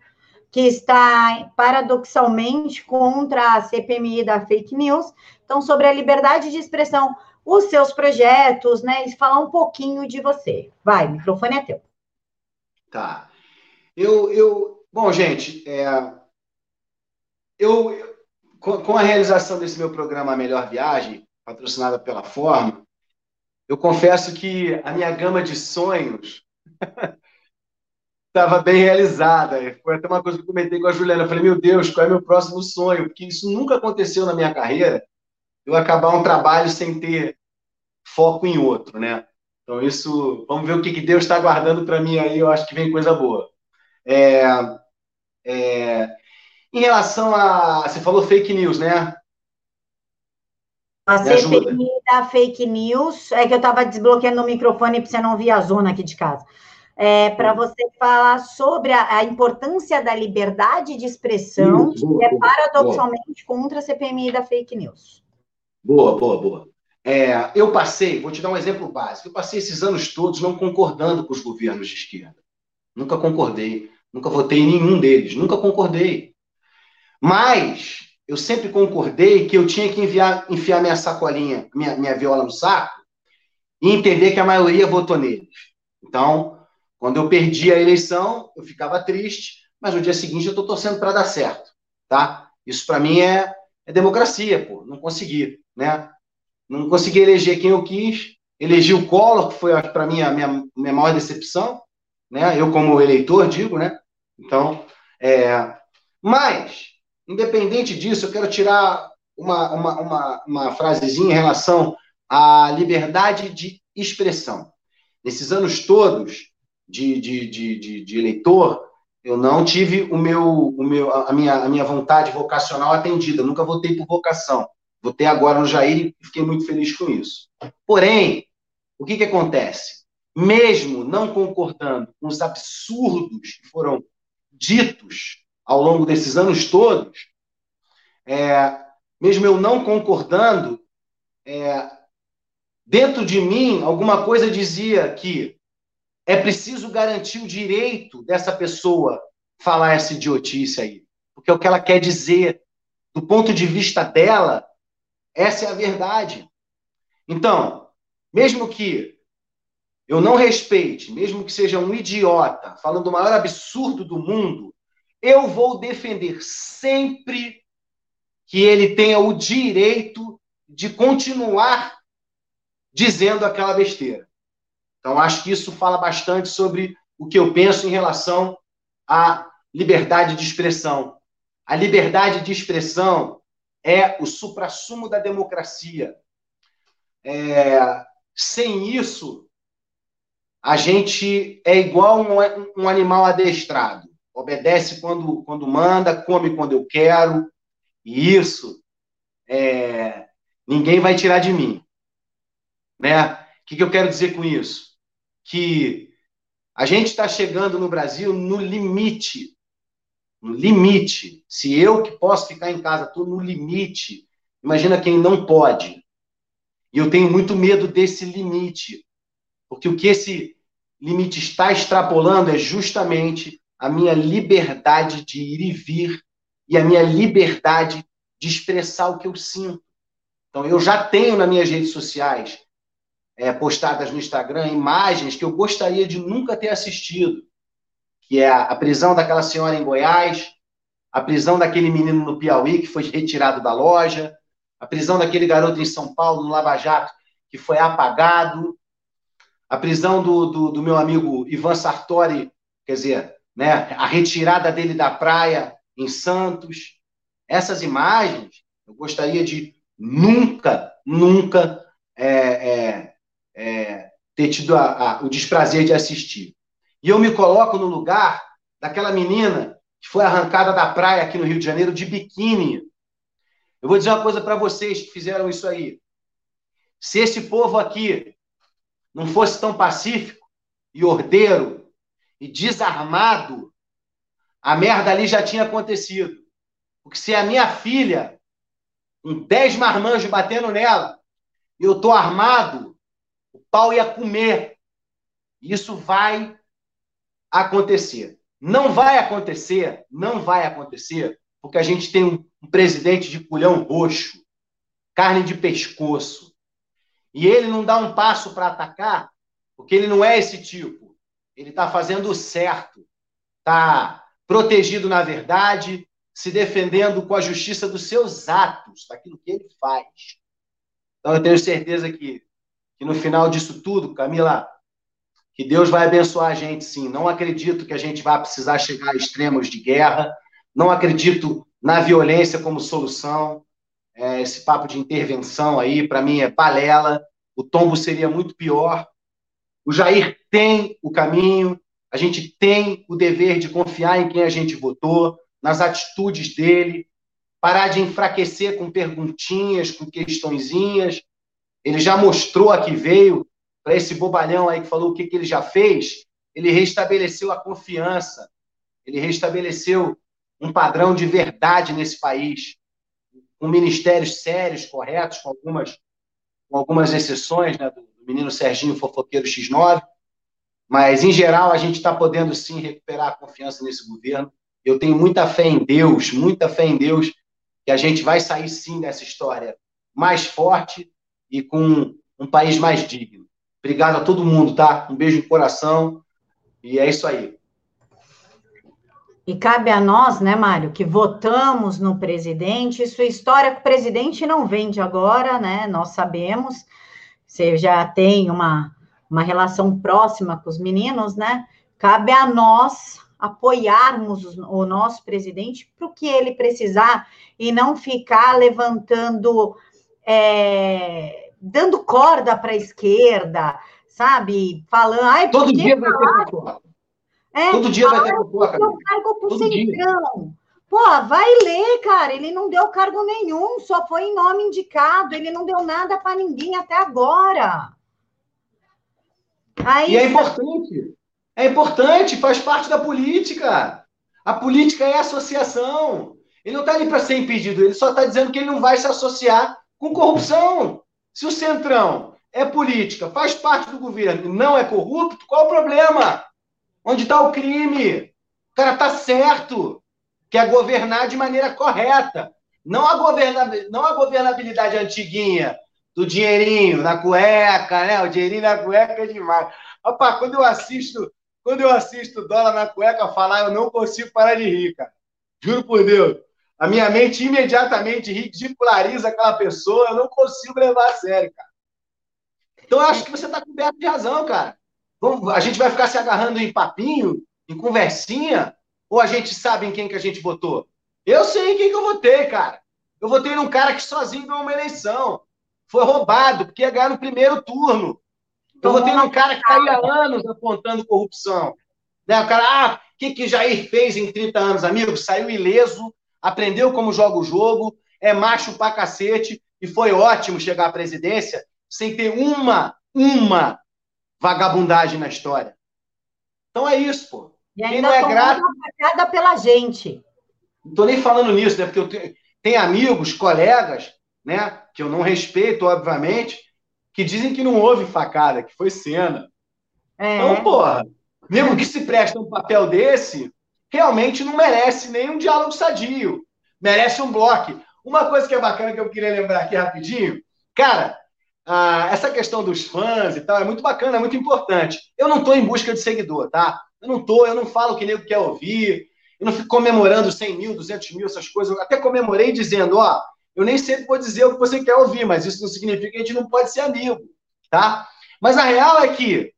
que está paradoxalmente contra a CPMI da fake news. Então, sobre a liberdade de expressão, os seus projetos, né? E falar um pouquinho de você. Vai, o microfone é teu. Tá. Eu, eu bom, gente, é, eu, com, com a realização desse meu programa Melhor Viagem, patrocinada pela Forma, eu confesso que a minha gama de sonhos estava bem realizada. Foi até uma coisa que eu comentei com a Juliana. Eu falei, meu Deus, qual é meu próximo sonho? Porque isso nunca aconteceu na minha carreira eu acabar um trabalho sem ter foco em outro, né? Então, isso, vamos ver o que, que Deus está guardando para mim aí, eu acho que vem coisa boa. É, é, em relação a. Você falou fake news, né? A CPI da fake news, é que eu estava desbloqueando o microfone para você não vir a zona aqui de casa. É, para você falar sobre a, a, importância da liberdade de expressão, que é paradoxalmente contra a CPMI da fake news. Boa, boa, boa. É, eu passei, vou te dar um exemplo básico, eu passei esses anos todos não concordando com os governos de esquerda. Nunca concordei, nunca votei em nenhum deles, nunca concordei. Mas eu sempre concordei que eu tinha que enviar, enfiar minha sacolinha, minha, minha viola no saco e entender que a maioria votou neles. Então, quando eu perdi a eleição, eu ficava triste, mas no dia seguinte eu estou torcendo para dar certo, tá? Isso para mim é, é democracia, pô. Não consegui, né? Não consegui eleger quem eu quis. Elegi o Collor, que foi, para mim, a minha, minha maior decepção. Né? Eu, como eleitor, digo, né? Então, é... mas, independente disso, eu quero tirar uma, uma, uma, uma frasezinha em relação à liberdade de expressão. Nesses anos todos de, de, de, de, de eleitor, eu não tive o meu, o meu, a, minha, a minha vontade vocacional atendida. Nunca votei por vocação. Votei agora no Jair e fiquei muito feliz com isso. Porém, o que, que acontece? Mesmo não concordando com os absurdos que foram ditos ao longo desses anos todos, é, mesmo eu não concordando, é, dentro de mim, alguma coisa dizia que é preciso garantir o direito dessa pessoa falar essa idiotice aí. Porque é o que ela quer dizer, do ponto de vista dela, essa é a verdade. Então, mesmo que eu não respeite, mesmo que seja um idiota, falando o maior absurdo do mundo, eu vou defender sempre que ele tenha o direito de continuar dizendo aquela besteira. Então, acho que isso fala bastante sobre o que eu penso em relação à liberdade de expressão. A liberdade de expressão é o suprassumo da democracia. É, sem isso, a gente é igual um, um, animal adestrado. Obedece quando, quando manda, come quando eu quero. E isso é, ninguém vai tirar de mim. Né? O que, que eu quero dizer com isso? Que a gente está chegando no Brasil no limite no limite. Se eu que posso ficar em casa estou no limite, imagina quem não pode. E eu tenho muito medo desse limite, porque o que esse limite está extrapolando é justamente a minha liberdade de ir e vir e a minha liberdade de expressar o que eu sinto. Então, eu já tenho nas minhas redes sociais é, postadas no Instagram imagens que eu gostaria de nunca ter assistido, que é a, prisão daquela senhora em Goiás, a prisão daquele menino no Piauí que foi retirado da loja, a prisão daquele garoto em São Paulo, no Lava Jato, que foi apagado, a prisão do, do, do meu amigo Ivan Sartori, quer dizer, né, a retirada dele da praia em Santos. Essas imagens, eu gostaria de nunca, nunca é, é, é, ter tido a, a, o desprazer de assistir. E eu me coloco no lugar daquela menina que foi arrancada da praia aqui no Rio de Janeiro de biquíni. Eu vou dizer uma coisa para vocês que fizeram isso aí. Se esse povo aqui não fosse tão pacífico e ordeiro e desarmado, a merda ali já tinha acontecido. Porque se a minha filha, com 10 marmanjos batendo nela, eu tô armado, o pau ia comer. Isso vai acontecer. Não vai acontecer, não vai acontecer, porque a gente tem um, presidente de pulhão roxo, carne de pescoço, e ele não dá um passo para atacar, porque ele não é esse tipo. Ele está fazendo o certo, está protegido na verdade, se defendendo com a justiça dos seus atos, daquilo que ele faz. Então eu tenho certeza que, que no final disso tudo, Camila, que Deus vai abençoar a gente, sim. Não acredito que a gente vai precisar chegar a extremos de guerra. Não acredito na violência como solução. É, esse papo de intervenção aí, para mim, é balela. O tombo seria muito pior. O Jair tem o caminho, a gente tem o dever de confiar em quem a gente votou, nas atitudes dele, parar de enfraquecer com perguntinhas, com questõezinhas. Ele já mostrou a que veio, para esse bobalhão aí que falou o que, que ele já fez, ele restabeleceu a confiança, ele restabeleceu um padrão de verdade nesse país, com ministérios sérios, corretos, com algumas, com algumas exceções, né, do menino Serginho Fofoqueiro X9, mas, em geral, a gente está podendo sim recuperar a confiança nesse governo. Eu tenho muita fé em Deus, muita fé em Deus, que a gente vai sair sim dessa história mais forte e com um país mais digno. Obrigado a todo mundo, tá? Um beijo no coração e é isso aí. E cabe a nós, né, Mário, que votamos no presidente, sua história com o presidente não vem de agora, né? Nós sabemos. Você já tem uma uma relação próxima com os meninos, né? Cabe a nós apoiarmos o nosso presidente para o que ele precisar e não ficar levantando, é, dando corda para a esquerda, sabe? Falando, ai, todo dia vai ter fofoca. É, Todo dia vai ter fofoca. cargo pro centrão. Pô, vai ler, cara. Ele não deu cargo nenhum, só foi em nome indicado. Ele não deu nada para ninguém até agora. Aí... E é importante. É importante, faz parte da política. A política é associação. Ele não está ali para ser impedido, ele só está dizendo que ele não vai se associar com corrupção. Se o Centrão é política, faz parte do governo e não é corrupto, qual o problema? Onde está o crime? O cara está certo, que é governar de maneira correta. Não a, governa... não a governabilidade antiguinha, do dinheirinho na cueca, né? O dinheirinho na cueca é demais. Opa, quando eu assisto, quando eu assisto dólar na cueca falar, eu não consigo parar de rir, cara. Juro por Deus. A minha mente imediatamente ridiculariza aquela pessoa, eu não consigo levar a sério, cara. Então eu acho que você está coberto de razão, cara. A gente vai ficar se agarrando em papinho, em conversinha, ou a gente sabe em quem que a gente votou? Eu sei em quem que eu votei, cara. Eu votei num cara que sozinho ganhou uma eleição foi roubado, porque ia ganhar no primeiro turno. Então, vou ter um cara que está aí há anos apontando corrupção. Né? O cara, ah, o que, que Jair fez em 30 anos, amigo? Saiu ileso, aprendeu como joga o jogo, é macho pra cacete, e foi ótimo chegar à presidência sem ter uma, uma vagabundagem na história. Então é isso, pô. E Quem não é grato. pela gente. Não estou nem falando nisso, né? Porque eu tenho, tenho amigos, colegas, né? Que eu não respeito, obviamente, que dizem que não houve facada, que foi cena. É. Então, porra, mesmo que se presta um papel desse, realmente não merece nem um diálogo sadio. Merece um bloco. Uma coisa que é bacana que eu queria lembrar aqui rapidinho, cara, ah, essa questão dos fãs e tal é muito bacana, é muito importante. Eu não estou em busca de seguidor, tá? Eu não estou, eu não falo o que nego quer ouvir, eu não fico comemorando 100 mil, 200 mil, essas coisas. Eu até comemorei dizendo, ó, eu nem sempre vou dizer o que você quer ouvir, mas isso não significa que a gente não pode ser amigo, tá? Mas a real é que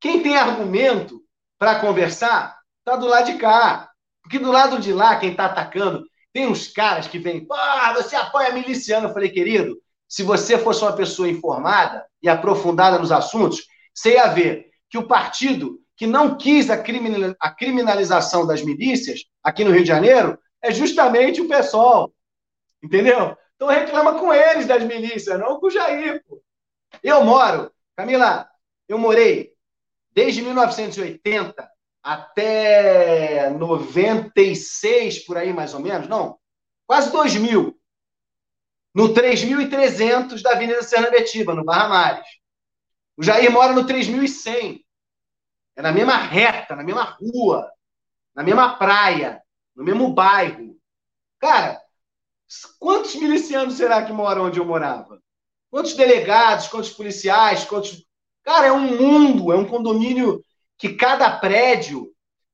quem tem argumento para conversar tá do lado de cá. Porque do lado de lá, quem tá atacando, tem uns caras que vêm, ah, você apoia miliciano. Eu falei, querido, se você fosse uma pessoa informada e aprofundada nos assuntos, você ia ver que o partido que não quis a criminalização das milícias aqui no Rio de Janeiro é justamente o pessoal. Entendeu? Então reclama com eles das milícias, não com o Jair. Pô. Eu moro, Camila, eu morei desde 1980 até 96, por aí mais ou menos, não, quase 2000, no 3.300 da Avenida Sernambetiba, no Barra Mares. O Jair mora no 3.100. É na mesma reta, na mesma rua, na mesma praia, no mesmo bairro. Cara, quantos milicianos será que moram onde eu morava? Quantos delegados, quantos policiais, quantos. Cara, é um mundo, é um condomínio que cada prédio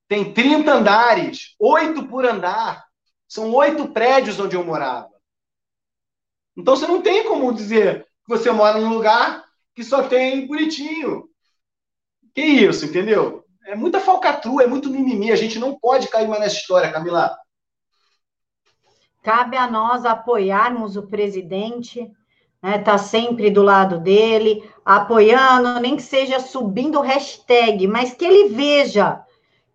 tem 30 andares, oito por andar. São oito prédios onde eu morava. Então você não tem como dizer que você mora num lugar que só tem bonitinho. Que isso, entendeu? É muita falcatrua, é muito mimimi. A gente não pode cair mais nessa história, Camila. Cabe a nós apoiarmos o presidente, né? Tá sempre do lado dele, apoiando, nem que seja subindo hashtag, mas que ele veja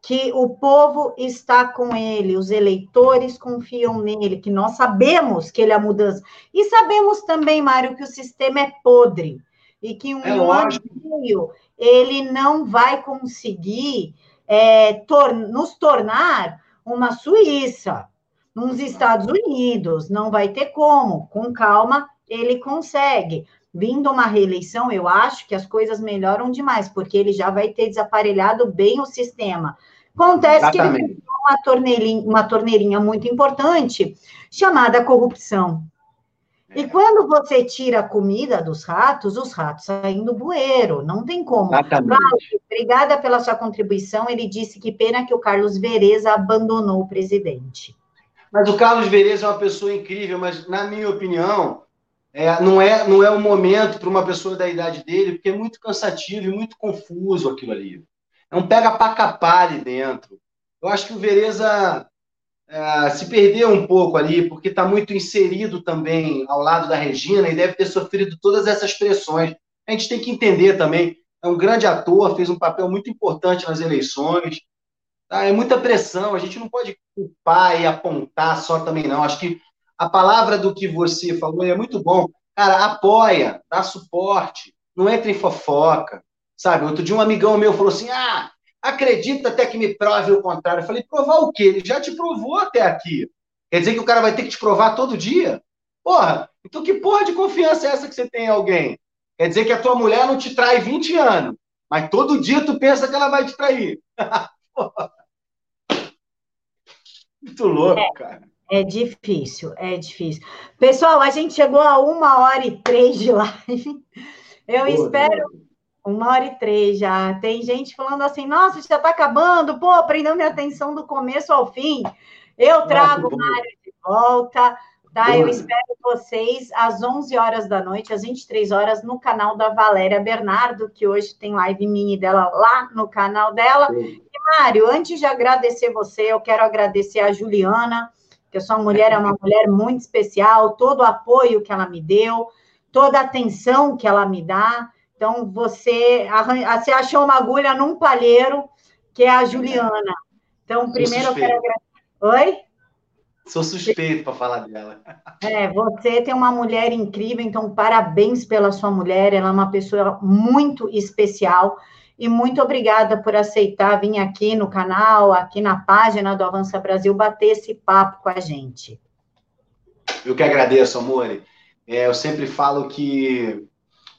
que o povo está com ele, os eleitores confiam nele, que nós sabemos que ele é a mudança. E sabemos também, Mário, que o sistema é podre e que um é ano e meio ele não vai conseguir é, tor nos tornar uma Suíça, nos Estados Unidos, não vai ter como. Com calma, ele consegue. Vindo uma reeleição, eu acho que as coisas melhoram demais, porque ele já vai ter desaparelhado bem o sistema. Acontece Exatamente. que ele tem uma torneirinha, uma torneirinha muito importante chamada corrupção. E é. quando você tira a comida dos ratos, os ratos saem do bueiro, não tem como. Exatamente. obrigada pela sua contribuição. Ele disse que pena que o Carlos Vereza abandonou o presidente. Mas o Carlos Vereza é uma pessoa incrível, mas, na minha opinião, é, não, é, não é o momento para uma pessoa da idade dele, porque é muito cansativo e muito confuso aquilo ali. É um pega para capar ali dentro. Eu acho que o Vereza é, se perdeu um pouco ali, porque está muito inserido também ao lado da Regina e deve ter sofrido todas essas pressões. A gente tem que entender também. É um grande ator, fez um papel muito importante nas eleições. Tá? É muita pressão, a gente não pode culpar e apontar só também, não. Acho que a palavra do que você falou é muito bom. Cara, apoia, dá suporte, não entra em fofoca. Sabe, outro dia um amigão meu falou assim: ah, acredita até que me prove o contrário. Eu falei: provar o quê? Ele já te provou até aqui. Quer dizer que o cara vai ter que te provar todo dia? Porra, então que porra de confiança é essa que você tem em alguém? Quer dizer que a tua mulher não te trai 20 anos, mas todo dia tu pensa que ela vai te trair. Muito louco, é, cara. É difícil, é difícil. Pessoal, a gente chegou a uma hora e três de live. Eu Pô, espero. Deus uma hora e três já. Tem gente falando assim, nossa, já está acabando, pô, prendeu minha atenção do começo ao fim. Eu trago o Mário de volta, tá? Eu espero vocês às 11 horas da noite, às 23 horas, no canal da Valéria Bernardo, que hoje tem live mini dela lá no canal dela. E, Mário, antes de agradecer você, eu quero agradecer a Juliana, que a sua mulher é uma mulher muito especial, todo o apoio que ela me deu, toda a atenção que ela me dá. Então, você, você achou uma agulha num palheiro, que é a Juliana. Então, primeiro eu quero agradecer. Oi? Sou suspeito para falar dela. É, você tem uma mulher incrível, então parabéns pela sua mulher, ela é uma pessoa muito especial. E muito obrigada por aceitar vir aqui no canal, aqui na página do Avança Brasil, bater esse papo com a gente. Eu que agradeço, amor. É, eu sempre falo que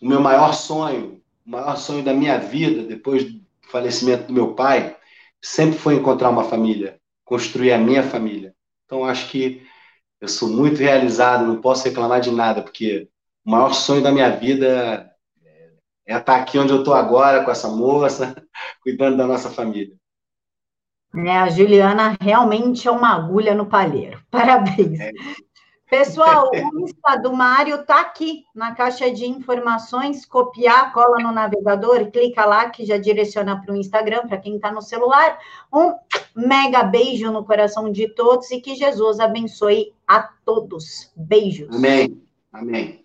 o meu maior sonho, o maior sonho da minha vida, depois do falecimento do meu pai, sempre foi encontrar uma família, construir a minha família. Então, acho que eu sou muito realizado, não posso reclamar de nada, porque o maior sonho da minha vida é estar aqui onde eu estou agora, com essa moça, cuidando da nossa família. É, a Juliana realmente é uma agulha no palheiro. Parabéns. É. Pessoal, o Insta do Mário está aqui na caixa de informações. Copiar, cola no navegador, clica lá que já direciona para o Instagram, para quem está no celular. Um mega beijo no coração de todos e que Jesus abençoe a todos. Beijos. Amém. Amém.